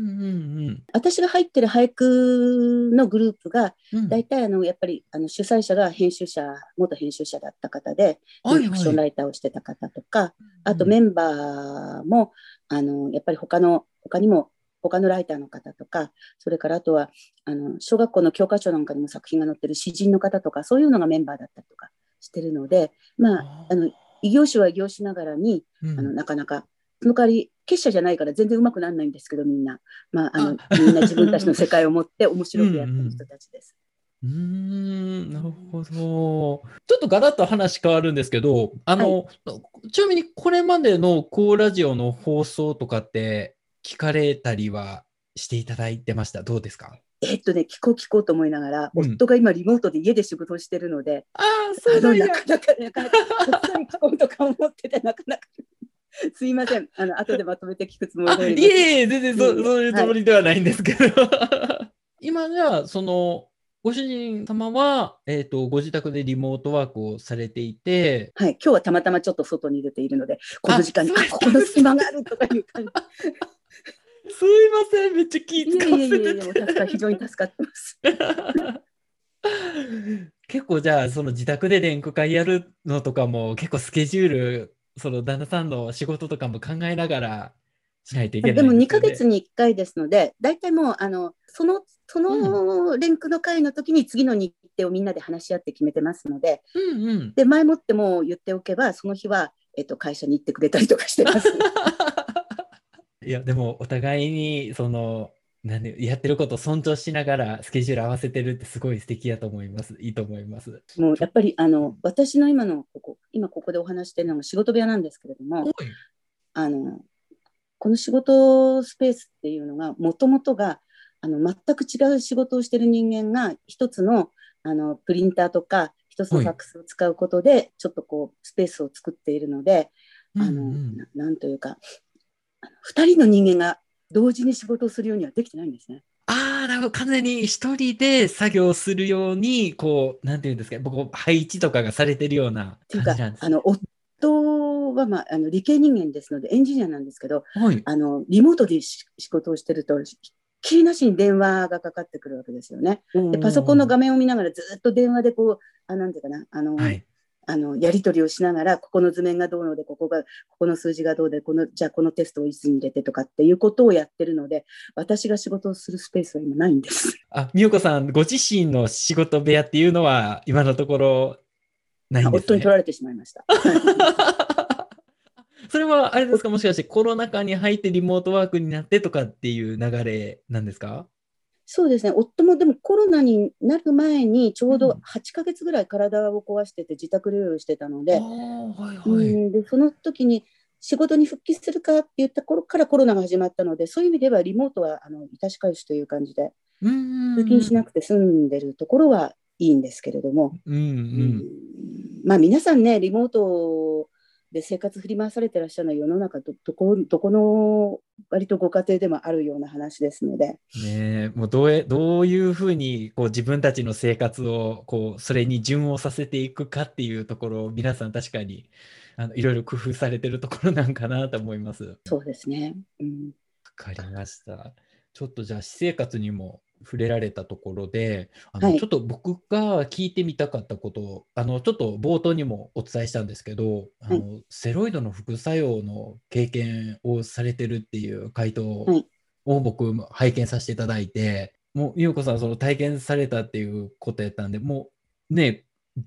ん私が入ってる俳句のグループがうん。うん。大体あのやっぱりあの主催者が編集者元編集者だった方でフィクションライターをしてた方とか、あとメンバーもあのやっぱり他の他にも他のライターの方とかそれからあとはあの小学校の教科書なんかにも作品が載ってる詩人の方とかそういうのがメンバーだったりとかしてるのでまああの異業種は異業種ながらにうん。あのなかなかその代わり結社じゃないから全然うまくならないんですけどみんな、まあ、あのみんな自分たちの世界を持って面白くやってる人たちです。うーん、なるほど。ちょっとガラッと話変わるんですけど、あの、ちなみにこれまでのコーラジオの放送とかって聞かれたりはしていただいてました？どうですか？えっとね聞こう聞こうと思いながら、うん。夫が今リモートで家で仕事をしてるのでああ、そあうなんなかなかなかなかこっそり聞こうとか思っててなかなか すいません。あの後でまとめて聞くつもりでおります。えいえ、全然そ,、うんそういうつもりではないんですけど。今じゃあ、その、ご主人様は、えっ、と、ご自宅でリモートワークをされていて、はい、今日はたまたまちょっと外に出ているのでこの時間にここの隙間があるとかいう感じすいません、めっちゃ気い使わせやいやいやいてや非常に助かってます。結構じゃあその自宅で連呼会やるのとかも結構スケジュールその旦那さんの仕事とかも考えながらしないといけないでも2ヶですよね月に1回ですので、大体もうあのそのその連句の会の時に次の日程をみんなで話し合って決めてますので、うんうんで前もってもう言っておけば、その日は、えっと、会社に行ってくれたりとかしてます。いやでもお互いにそのなんでやってることを尊重しながらスケジュール合わせてるってすごい素敵やと思います。いいと思います。もうやっぱりあの私の今のここ、今ここでお話してるのが仕事部屋なんですけれども、あのこの仕事スペースっていうのがもともとがあの全く違う仕事をしてる人間が一つのあのプリンターとか一つのファックスを使うことで、ちょっとこう、スペースを作っているので、あの、うんうなんというか、あの二人の人間が同時に仕事をするようにはできてないんですね。ああ、なるほど。完全に一人で作業するように、こう、なんていうんですか、僕、配置とかがされてるようなっていうか感じなんですあの夫は、まあ、あの理系人間ですのでエンジニアなんですけどはい。あのリモートでし仕事をしてるときりなしに電話がかかってくるわけですよね。でパソコンの画面を見ながらずっと電話でこうあなんていうかなあの、はい。あのやり取りをしながらここの図面がどうのでここがここの数字がどうでこのじゃあこのテストをいつに入れてとかっていうことをやってるので私が仕事をするスペースは今ないんです。あ、みよこさん、ご自身の仕事部屋っていうのは、今のところ、ないんですね夫に取。られてしまいました。それは、あれですか、もしかしてコロナ禍に入ってリモートワークになってとかっていう流れなんですか？そうですね、夫もでもコロナになる前にちょうどうん8ヶ月ぐらい体を壊してて自宅療養してたので、はいうんはい。でその時に仕事に復帰するかって言った頃からコロナが始まったので、そういう意味ではリモートはあの致し返しという感じで。通勤しなくて済んでるところはいいんですけれども、うんううんん。まあ皆さんね、リモートで生活振り回されてらっしゃるのは世の中どどこどこの割とご家庭でもあるような話ですので、ねえ、もうどうえ、どういうふうにこう自分たちの生活をこうそれに順応させていくかっていうところを皆さん確かにあのいろいろ工夫されてるところなんかなと思います。わそうですね。うんかりました。ちょっとじゃあ私生活にも触れられたところで、あのはい。ちょっと僕が聞いてみたかったことを、あのちょっと冒頭にもお伝えしたんですけど、あのステロイドの副作用の経験をされてるっていう回答はい。を僕も拝見させていただいて、もう美代子さんその体験されたっていうことやったんで、もうね、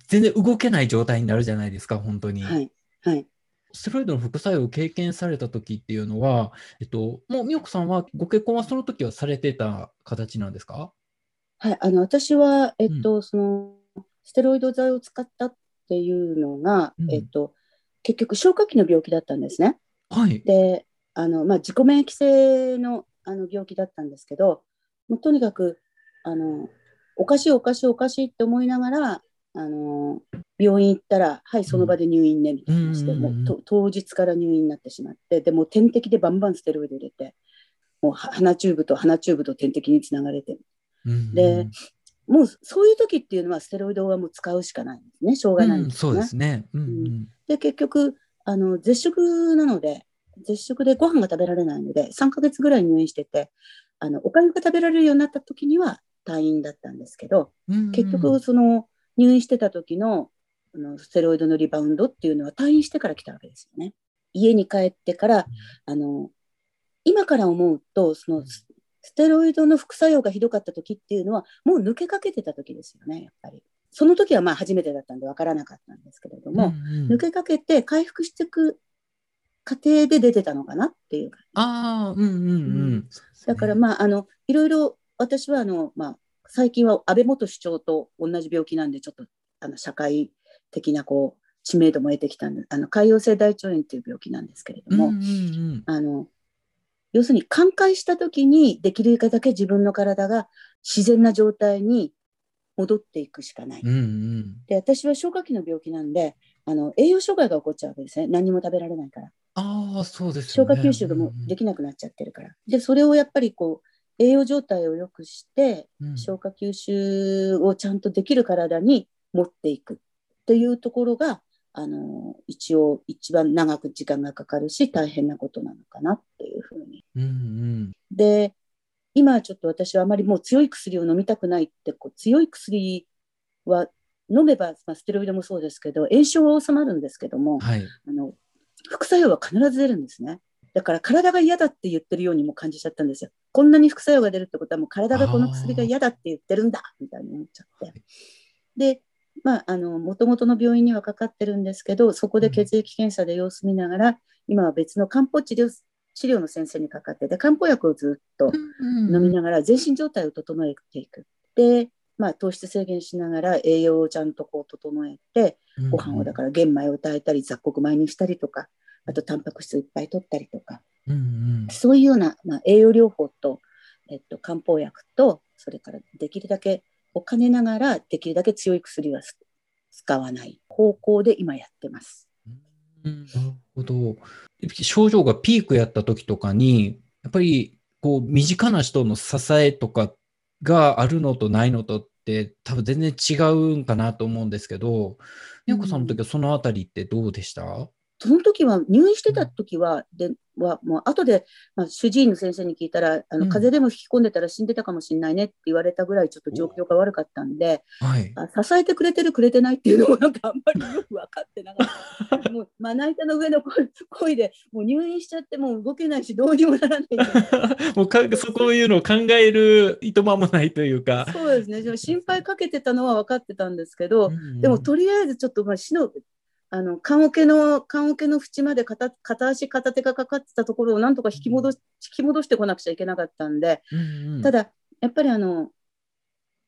全然動けない状態になるじゃないですか、本当に。はい。はいステロイドの副作用を経験された時っていうのは、えっと、もう美代子さんはご結婚はその時はされてた形なんですか？はい、あの私は、えっとそのステロイド剤を使ったっていうのが、うんえっと、結局消化器の病気だったんですね。はい。であの、まあ、自己免疫性のあの病気だったんですけどもうとにかくあのおかしいおかしいおかしいって思いながらあの病院行ったらはいその場で入院ねみたいなして、もうと当日から入院になってしまってでもう点滴でバンバンステロイド入れてもうは鼻チューブと鼻チューブと点滴につながれて。うんでもうそういう時っていうのはステロイドはもう使うしかないんですねしょうがないんですね。うんそうですね。うんうん。で結局あの絶食なので絶食でご飯が食べられないので3ヶ月ぐらい入院しててあのおかゆが食べられるようになった時には退院だったんですけどうんうん。結局その入院してた時のあのステロイドのリバウンドっていうのは退院してから来たわけですよね。家に帰ってからあの今から思うとそのスステロイドの副作用がひどかった時っていうのはもう抜けかけてた時ですよねやっぱり。その時はまあ初めてだったんで分からなかったんですけれども、うんうん抜けかけて回復していく過程で出てたのかなっていう感じああ、うんうんううんん。だからまああのいろいろ私はあの、まあ、最近は安倍元首長と同じ病気なんでちょっとあの社会的なこう知名度も得てきたんであの潰瘍性大腸炎という病気なんですけれども、うんうんうんあの要するに寛解した時にできるだけ自分の体が自然な状態に戻っていくしかない。うんうんで私は消化器の病気なんであの栄養障害が起こっちゃうわけですね何も食べられないから。ああ、そうです。消化吸収がもうできなくなっちゃってるから。で、それをやっぱりこう、栄養状態を良くして、うん消化吸収をちゃんとできる体に持っていくっていうところが、あの、一応一番長く時間がかかるし、大変なことなのかなっていうふうに。うんうんで、今はちょっと私はあまりもう強い薬を飲みたくないって、こう強い薬は飲めば、まあ、ステロイドもそうですけど、炎症は収まるんですけども、はい。あの副作用は必ず出るんですね。だから体が嫌だって言ってるようにも感じちゃったんですよ。こんなに副作用が出るってことはもう体がこの薬が嫌だって言ってるんだみたいに思っちゃって。で、まあ、あの、もともとの病院にはかかってるんですけど、そこで血液検査で様子見ながら、今は別の漢方治療治療の先生にかかってて、漢方薬をずっと飲みながら全身状態を整えていく。で、まあ、糖質制限しながら栄養をちゃんとこう整えて、ご飯をだから玄米を炊いたり雑穀米にしたりとかあとタンパク質いっぱい取ったりとかうんうんそういうような、まあ、栄養療法と、えっと、漢方薬とそれからできるだけお金ながらできるだけ強い薬は使わない方向で今やってます。うんなるほど。症状がピークやった時とかに、やっぱりこう身近な人の支えとかがあるのとないのとって多分全然違うんかなと思うんですけど、みやこさんの時はそのあたりってどうでした、その時は入院してた時は、ではもう後で、まあ、主治医の先生に聞いたら、あうんの風邪でも引き込んでたら死んでたかもしれないねって言われたぐらいちょっと状況が悪かったんで、はい。あ支えてくれてるくれてないっていうのもなんかあんまりよく分かってなかった。もうまな板の上の声声でもう入院しちゃってもう動けないしどうにもならない。もうかそこいうのを考えるいとまもないというか。そうですね。心配かけてたのは分かってたんですけど、でもとりあえずちょっとまあ死のあの棺桶の棺桶の縁まで片片足片手がかかってたところをなんとか引き戻し引き戻してこなくちゃいけなかったんで、うんうんただやっぱりあの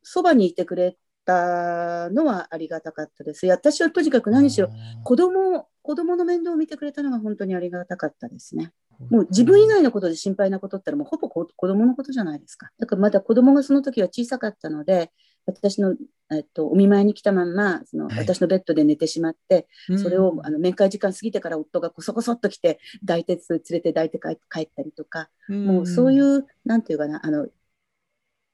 そばにいてくれたのはありがたかったです。いや私はとにかく何しろ子供子供の面倒を見てくれたのが本当にありがたかったですね。もう自分以外のことで心配なことったらもうほぼ子子供のことじゃないですか。だからまだ子供がその時は小さかったので、私の、えっと、お見舞いに来たまんまその、はい。私のベッドで寝てしまって、それをうんあの面会時間過ぎてから夫がこそこそっと来て抱いて連れて抱いて帰帰ったりとか、もうそういう、なんていうかな、あの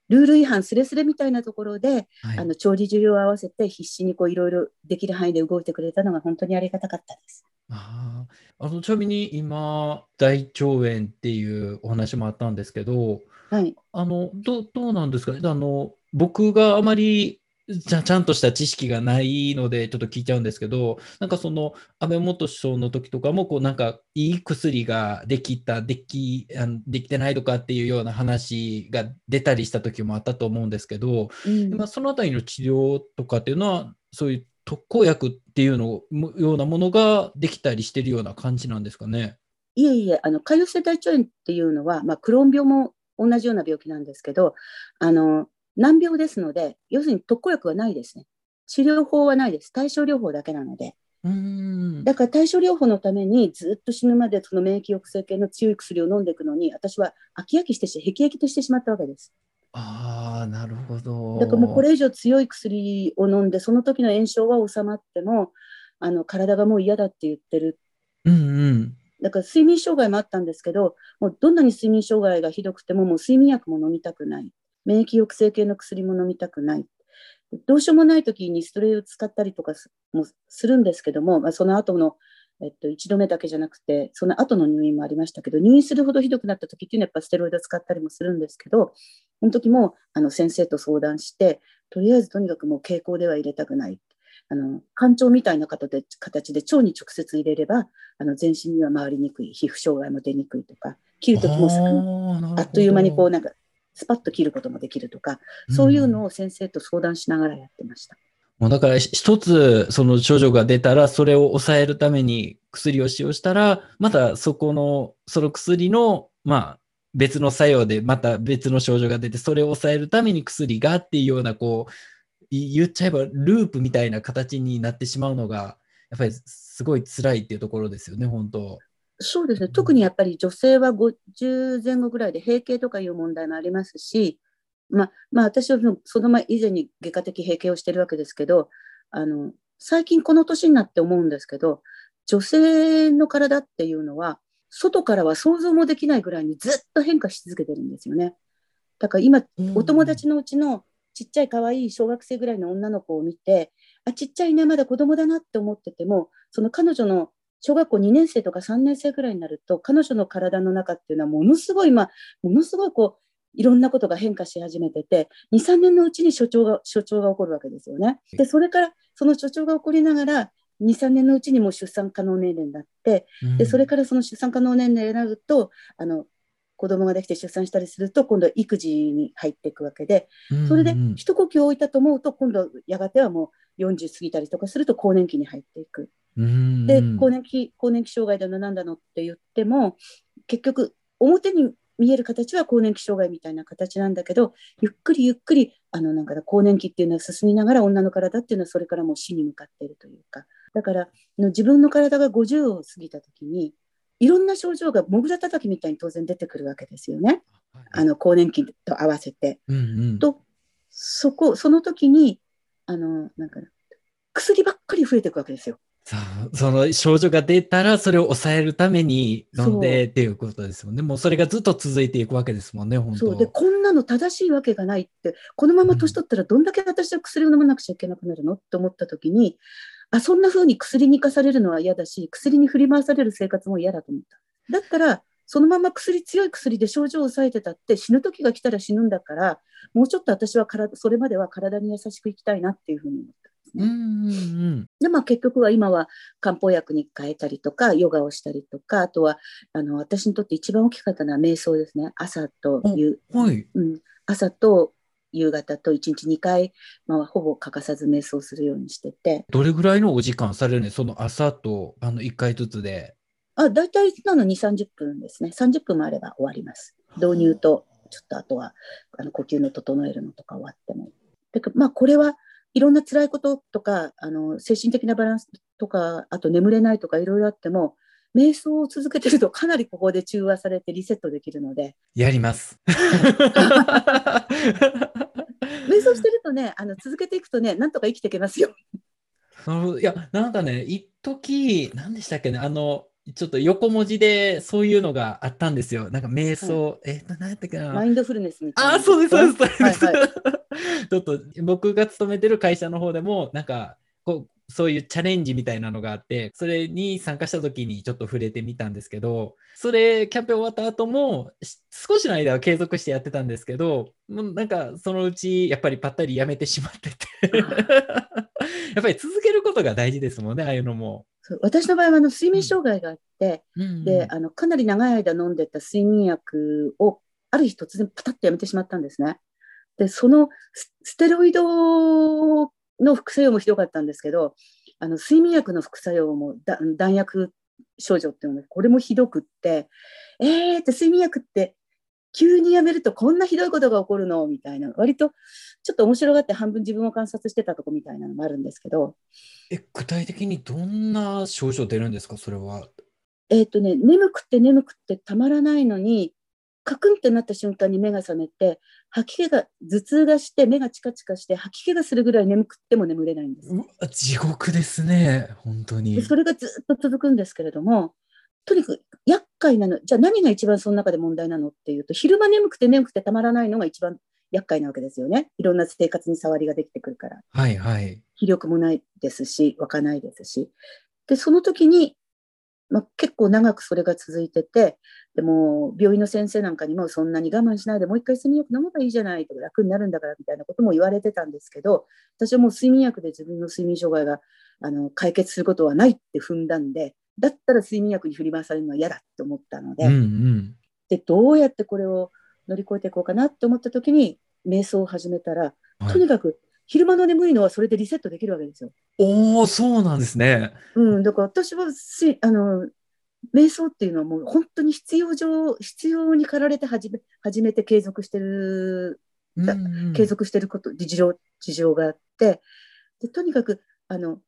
ルール違反すれすれみたいなところで、はい。あの調理需要を合わせて必死にこういろいろできる範囲で動いてくれたのが本当にありがたかったです。あー。あのちなみに今、大腸炎っていうお話もあったんですけど、はい、あのどうどうなんですかね？あの僕があまりじゃちゃんとした知識がないのでちょっと聞いちゃうんですけど、なんかその安倍元首相の時とかもこうなんかいい薬ができた、できあのできてないとかっていうような話が出たりした時もあったと思うんですけど、うんまあ、そのあたりの治療とかっていうのは、そういう特効薬っていうのもようなものができたりしてるような感じなんですかね？いえいえ、あの潰瘍性大腸炎っていうのは、まあ、クローン病も同じような病気なんですけど、あの難病ですので、要するに特効薬はないですね。治療法はないです。対症療法だけなので。うーんだから対症療法のためにずっと死ぬまでその免疫抑制系の強い薬を飲んでいくのに、私は飽き飽きしてし、辟易としてしまったわけです。ああ、なるほど。だからもうこれ以上強い薬を飲んで、その時の炎症は収まっても、あの体がもう嫌だって言ってるうんうん。だから睡眠障害もあったんですけど、もうどんなに睡眠障害がひどくても、もう睡眠薬も飲みたくない。免疫抑制系の薬も飲みたくない。どうしようもない時にストレイを使ったりとかすもするんですけども、まあ、その後の、えっと、1度目だけじゃなくて、その後の入院もありましたけど、入院するほどひどくなった時っていうのはやっぱステロイドを使ったりもするんですけど、その時もあの先生と相談して、とりあえずとにかくもう経口では入れたくない。あの肝腸みたいな形で形で腸に直接入れればあの全身には回りにくい皮膚障害も出にくいとか切る時もああっという間にこううなんかスパッと切ることもできるとかそういうのを。を先生と相談しながらやってました。もうだから一つその症状が出たらそれを抑えるために薬を使用したらまたそこのその薬のまあ別の作用でまた別の症状が出てそれを抑えるために薬がっていうようなこうい言っちゃえばループみたいな形になってしまうのがやっぱりすごい辛いっていうところですよね本当。そうですね特にやっぱり女性は50前後ぐらいで閉経とかいう問題もありますし、まあ、まあ私はその前以前に外科的閉経をしてるわけですけどあの最近この年になって思うんですけど女性の体っていうのは外からは想像もできないぐらいにずっと変化し続けてるんですよね。だから今お友達のうちのちっちゃい可愛い小学生ぐらいの女の子を見てあちっちゃいねまだ子供だなって思っててもその彼女の小学校2年生とか3年生ぐらいになると彼女の体の中っていうのはものすごい、まあ、ものすごいこういろんなことが変化し始めてて23年のうちに所長が所長が起こるわけですよね。でそれからその所長が起こりながら23年のうちにもう出産可能年齢になってでそれからその出産可能年齢になるとあの子供ができて出産したりすると今度は育児に入っていくわけでそれで一呼吸置いたと思うと今度やがてはもう40過ぎたりとかすると更年期に入っていく。うん。で更年期更年期障害だのなんだのって言っても結局表に見える形は更年期障害みたいな形なんだけどゆっくりゆっくりあのなんか更年期っていうのは進みながら女の体っていうのはそれからもう死に向かっているというか。だからの自分の体が50を過ぎた時にいろんな症状がもぐらたたきみたいに当然出てくるわけですよね。あの更年期と合わせて。うんうん。とそこその時にあのなんかな薬ばっかり増えていくわけですよ。その症状が出たら、それを抑えるために飲んでっていうことですもんね。もうそれがずっと続いていくわけですもんね、本当そうでこんなの正しいわけがないってこのまま年取ったらどんだけ私は薬を飲まなくちゃいけなくなるのって思った時にあそんな風に薬に生かされるのは嫌だし薬に振り回される生活も嫌だと思った。だったらそのまま薬強い薬で症状を抑えてたって死ぬ時が来たら死ぬんだからもうちょっと私は体それまでは体に優しく生きたいなっていうふうに思っですね。うんうんうん。で、まあ、結局は今は漢方薬に変えたりとか、ヨガをしたりとか、あとは、あの、私にとって一番大きかったのは瞑想ですね。朝と夕、はい。うん、朝と夕方と1日2回、まあ、ほぼ欠かさず瞑想するようにしてて、どれぐらいのお時間されるねその朝とあの1回ずつで。あ、大体なの2、30分ですね。30分もあれば終わります。導入と、ちょっとあとは、あの呼吸の整えるのとか終わっても。でまあ、これはいろんな辛いこととか、あの精神的なバランスとか、あと眠れないとかいろいろあっても、瞑想を続けてるとかなりここで中和されてリセットできるので、やります。瞑想してるとね、あの続けていくとね、なんとか生きていけますよ。なるほど。いや、なんかね、一時何でしたっけね、あの、ちょっと横文字でそういうのがあったんですよ。なんか瞑想、えっと、何やったっけな。マインドフルネスみたいな。あ、そうです、そうです、そうです。はいはい ちょっと僕が勤めてる会社の方でも、なんかこう、そういうチャレンジみたいなのがあって、それに参加した時にちょっと触れてみたんですけど、それ、キャンペーン終わった後も、し少しの間は継続してやってたんですけど、もうなんかそのうちやっぱりぱったりやめてしまってて、やっぱり続けることが大事ですもんね、ああいうのも。私の場合はあの睡眠障害があって、うんであのかなり長い間飲んでた睡眠薬をある日突然パタッとやめてしまったんですね。でそのスステロイドの副作用もひどかったんですけどあの睡眠薬の副作用もだ弾薬症状っていうのがこれもひどくってえーって睡眠薬って急にやめるとこんなひどいことが起こるのみたいな割とちょっと面白がって半分自分を観察してたとこみたいなのもあるんですけどえ、具体的にどんな症状出るんですか、それは。えっ、とね、眠くて眠くてたまらないのに、カクンってなった瞬間に目が覚めて、吐き気が、頭痛がして、目がチカチカして、吐き気がするぐらい眠くっても眠れないんです。地獄ですね、本当にで。それがずっと続くんですけれども、とにかく厄介なの、じゃあ何が一番その中で問題なのっていうと、昼間眠くて眠くてたまらないのが一番厄介なわけですよね。いろんな生活に触りができてくるから。はいはい。気力もないですし、湧かないですし。で、その時に、まあ、結構長くそれが続いてて、でも病院の先生なんかにもそんなに我慢しないでもう一回睡眠薬飲めばいいじゃないとか楽になるんだからみたいなことも言われてたんですけど、私はもう睡眠薬で自分の睡眠障害があの解決することはないって踏んだんで、だったら睡眠薬に振り回されるのは嫌だって思ったので、うんうん。で、どうやってこれを乗り越えていこうかなって思った時に、瞑想を始めたら、はいとにかく昼間の眠いのはそれでリセットできるわけですよ。おお、そうなんですね。うん、だから私はしあの瞑想っていうのはもう本当に必要上必要に駆られて始め始めて継続してるだうんうん継続してること事情事情があってでとにかくあの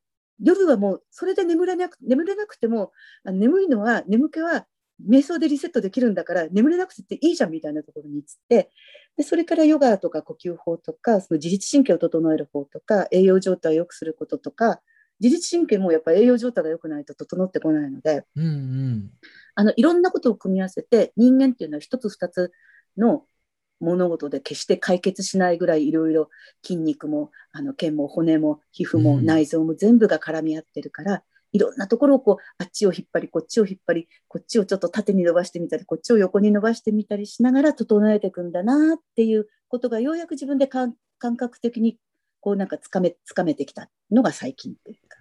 夜はもうそれで眠れなく眠れなくてもあ眠いのは眠気は瞑想でリセットできるんだから眠れなくていいじゃんみたいなところに移ってでそれからヨガとか呼吸法とかその自律神経を整える方とか栄養状態を良くすることとか自律神経もやっぱり栄養状態が良くないと整ってこないのでうんうん。あのいろんなことを組み合わせて人間っていうのは一つ二つの物事で決して解決しないぐらいいろいろ筋肉もあの腱も骨も皮膚もうん内臓も全部が絡み合ってるから、いろんなところをこうあっちを引っ張りこっちを引っ張りこっちをちょっと縦に伸ばしてみたりこっちを横に伸ばしてみたりしながら整えていくんだなっていうことがようやく自分で感感覚的にこうなんかつかめつかめてきたのが最近っていうか。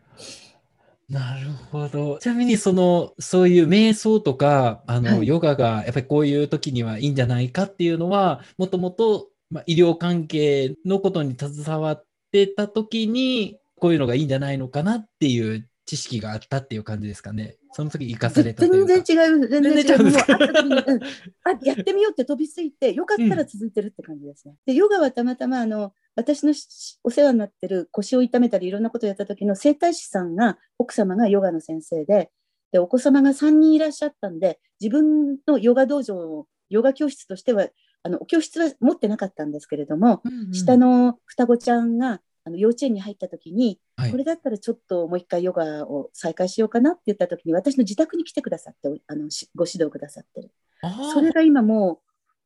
なるほど。ちなみに、その、そういう瞑想とか、あの、はいヨガが、やっぱりこういう時にはいいんじゃないかっていうのは、もともと、まあ、医療関係のことに携わってた時に、こういうのがいいんじゃないのかなっていう知識があったっていう感じですかね。その時生かされた。全然違う、全然違う。違ううんあ、やってみようって飛びついて、よかったら続いてるって感じですね。で、ヨガはたまたま、あの、私のしお世話になってる腰を痛めたりいろんなことをやった時の整体師さんが、奥様がヨガの先生で、で、お子様が3人いらっしゃったんで、自分のヨガ道場を、ヨガ教室としては、あの、教室は持ってなかったんですけれども、うんうん下の双子ちゃんが、の幼稚園に入った時に、はい。これだったらちょっともう一回ヨガを再開しようかなって言った時に私の自宅に来てくださってあのしご指導くださってる。それが今もう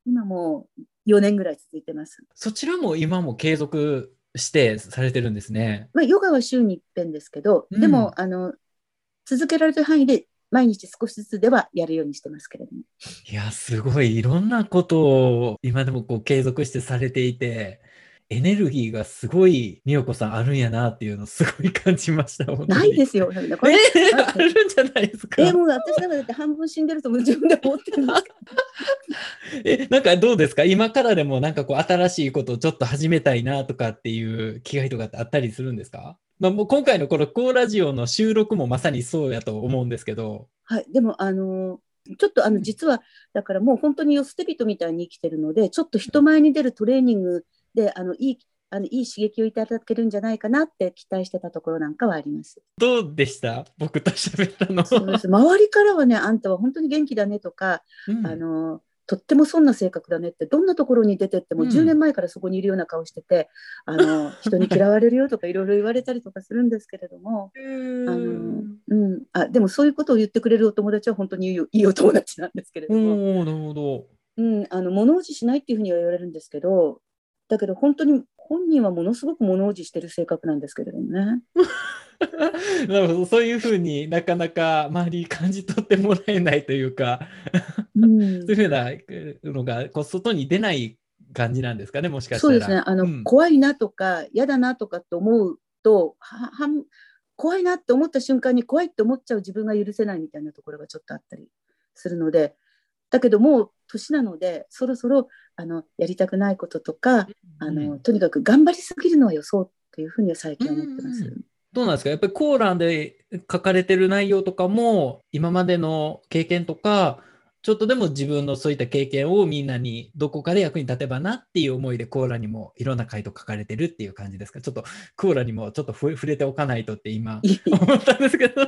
今もう4年ぐらい続いてます、そちらも今も継続してされてるんですね。まあ、ヨガは週に一遍ですけど、うん。でもあの続けられる範囲で毎日少しずつではやるようにしてますけれども。いや、すごい。いろんなことを今でもこう継続してされていて、エネルギーがすごい美代子さんあるんやなっていうのをすごい感じました。ないですよ。なんかこれえーああるんじゃないですか？えもう私なんかだって半分死んでると自分で思ってるんですけどえ、なんかどうですか？今からでもなんかこう新しいことをちょっと始めたいなとかっていう気概とかってあったりするんですか？まあ、もう今回のこのコーラジオの収録もまさにそうやと思うんですけど。はい、でもあのちょっとあの実はだからもう本当に寄捨て人みたいに生きてるのでちょっと人前に出るトレーニングであのいいあのいい刺激をいただけるんじゃないかなって期待してたところなんかはあります。どうでした？僕と喋ったの。そうです。周りからはねあんたは本当に元気だねとか、うん。あのとってもそんな性格だねってどんなところに出てってもうん。10年前からそこにいるような顔してて、あの人に嫌われるよとか いろいろ言われたりとかするんですけれども、あのうん、あでもそういうことを言ってくれるお友達は本当にいい いいお友達なんですけれども、おおなるほど。うん、あの物おじしないっていうふうには言われるんですけどだけど本当に本人はものすごく物おじしてる性格なんですけれどもね。なるほど。そういうふうになかなか周り感じ取ってもらえないというか、うんそういうふうなえーのがこう外に出ない感じなんですかね、もしかしたら。そうですねあの、うん怖いなとか嫌だなとかって思うとははん怖いなって思った瞬間に怖いって思っちゃう自分が許せないみたいなところがちょっとあったりするのでだけどもう年なのでそろそろあのやりたくないこととか、あのうん。とにかく頑張りすぎるのはよそうっていうふうには最近思ってます。うんどうなんですか？やっぱりコーランで書かれてる内容とかも、今までの経験とか、ちょっとでも自分のそういった経験をみんなにどこかで役に立てばなっていう思いでコーラにもいろんな回答書かれてるっていう感じですか？ちょっとコーラにもちょっとふ触れておかないとって今。思ったんですけど。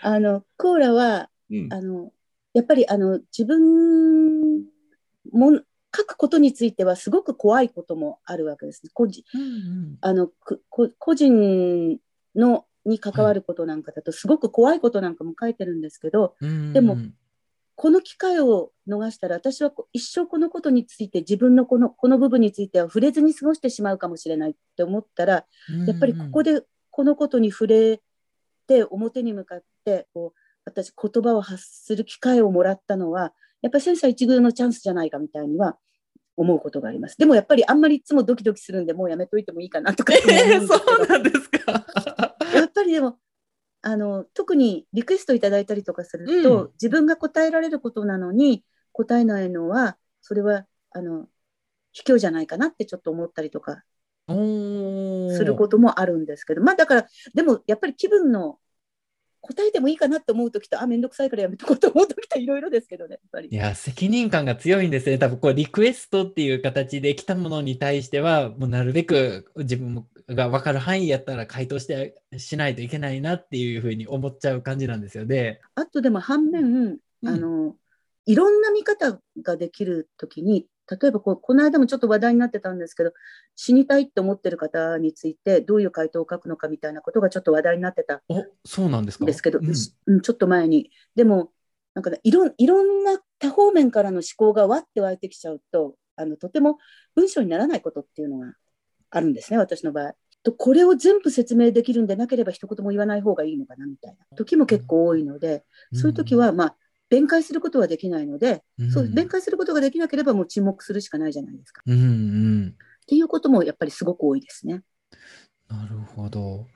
あのコーラはうん。あのやっぱりあの自分も書くことについてはすごく怖いこともあるわけですね。個人うんあのくこ個人のに関わることなんかだとすごく怖いことなんかも書いてるんですけど、うん。でもこの機会を逃したら私はこ一生このことについて自分のこのこの部分については触れずに過ごしてしまうかもしれないって思ったらやっぱりここでこのことに触れて表に向かってこう私言葉を発する機会をもらったのはやっぱり千差一遇のチャンスじゃないかみたいには思うことがあります。でもやっぱりあんまりいつもドキドキするんでもうやめといてもいいかなとかえー、そうなんですか？やっぱりでもあの特にリクエストいただいたりとかすると、うん自分が答えられることなのに答えないのはそれはあの卑怯じゃないかなってちょっと思ったりとかすることもあるんですけど、まあだからでもやっぱり気分の答えてもいいかなって思う時とあ面倒くさいからやめとこうと思う時といろいろですけどねやっぱりい。や、責任感が強いんですね。多分こうリクエストっていう形で来たものに対しては、もうなるべく自分が分かる範囲やったら回答してしないといけないなっていうふうに思っちゃう感じなんですよね。あとでも反面、うんあのいろんな見方ができる時に例えばこうこの間もちょっと話題になってたんですけど死にたいって思ってる方についてどういう回答を書くのかみたいなことがちょっと話題になってたお、そうなんですか？んですけど、うん。うんちょっと前に。でもなんか、ね、いろんいろんな多方面からの思考がわって湧いてきちゃうとあのとても文章にならないことっていうのがあるんですね私の場合。とこれを全部説明できるんでなければ一言も言わない方がいいのかなみたいな時も結構多いので、そういう時は、まあ、弁解することはできないので、うん、そう弁解することができなければもう沈黙するしかないじゃないですか。うんうん。っていうこともやっぱりすごく多いですね。なるほど。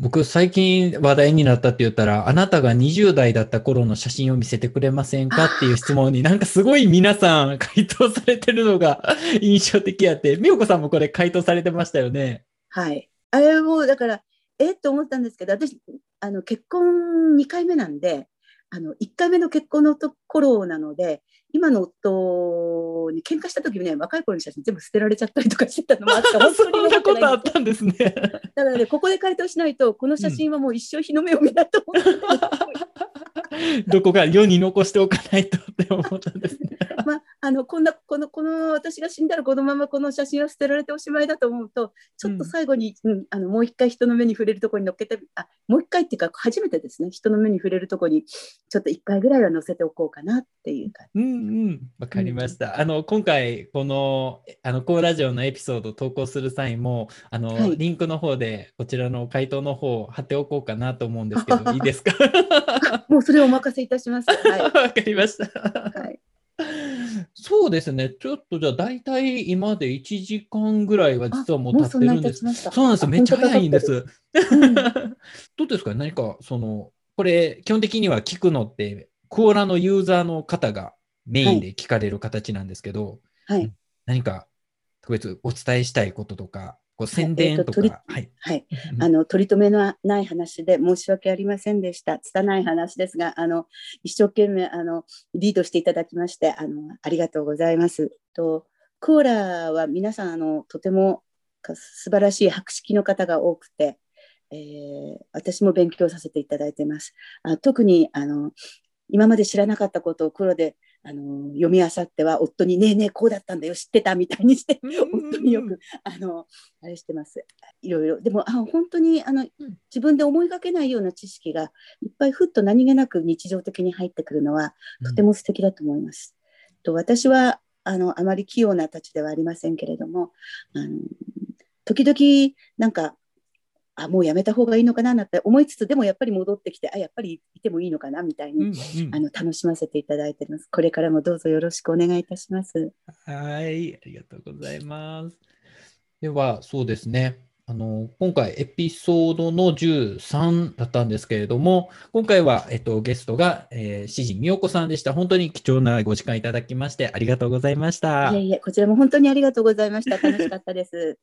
僕、最近話題になったって言ったら、あなたが20代だった頃の写真を見せてくれませんか？っていう質問に、なんかすごい皆さん回答されてるのが 印象的やって、美代子さんもこれ回答されてましたよね。はい。あれもだから、えっと思ったんですけど、私、あの結婚2回目なんで、あの1回目の結婚のところなので、今の夫に喧嘩した時にね、若い頃の写真全部捨てられちゃったりとかしてたのもあった。本そ当にんなことあっだたんですね。からね、ここで回答しないと、この写真はもう一生日の目を見ないと思って、どこか世に残しておかないとって思ったんですね。まあ、あのこんなこのこの私が死んだらこのままこの写真は捨てられておしまいだと思うとちょっと最後に、うん、うん、あのもう一回人の目に触れるところに乗っけてあもう一回っていうか初めてですね人の目に触れるところにちょっと一回ぐらいは載せておこうかなっていう感じ。うんうんわかりました。うん、あの今回このあのコーラジオのエピソードを投稿する際もあの、はい、リンクの方でこちらの回答の方を貼っておこうかなと思うんですけど いいですか？もうそれをお任せいたします。はい、わかりました。はいそうですね。ちょっとじゃあ大体今で1時間ぐらいは実はもう経ってるんです。そうなんです。めっちゃ早いんです。うん、どうですか？何かその、これ基本的には聞くのってコーラのユーザーの方がメインで聞かれる形なんですけど、はい、何か特別お伝えしたいこととか、こう宣伝とか、はい、はい、あの取り留めのない話で申し訳ありませんでした。拙い話ですが、あの一生懸命あのリードしていただきましてあのありがとうございます。とコーラは皆さんあのとても素晴らしい博識の方が多くて、えー、私も勉強させていただいてます。あ特にあの今まで知らなかったことを黒であの読み漁っては夫に「ねえねえこうだったんだよ。知ってた」みたいにして夫によくあのあれしてます。いろいろでもあ本当にあの自分で思いがけないような知識がいっぱいふっと何気なく日常的に入ってくるのはとても素敵だと思います。うん、と私はあのあまり器用なたちではありませんけれどもあの時々なんかあもうやめた方がいいのかなって思いつつでもやっぱり戻ってきてあやっぱりいてもいいのかなみたいに、うんうん、あの楽しませていただいてますこれからもどうぞよろしくお願いいたしますはいありがとうございますではそうですねあの今回エピソードの13だったんですけれども、今回は、えっと、ゲストが、えー、志美代子さんでした。本当に貴重なご時間いただきましてありがとうございました。いえいえ、こちらも本当にありがとうございました。楽しかったです。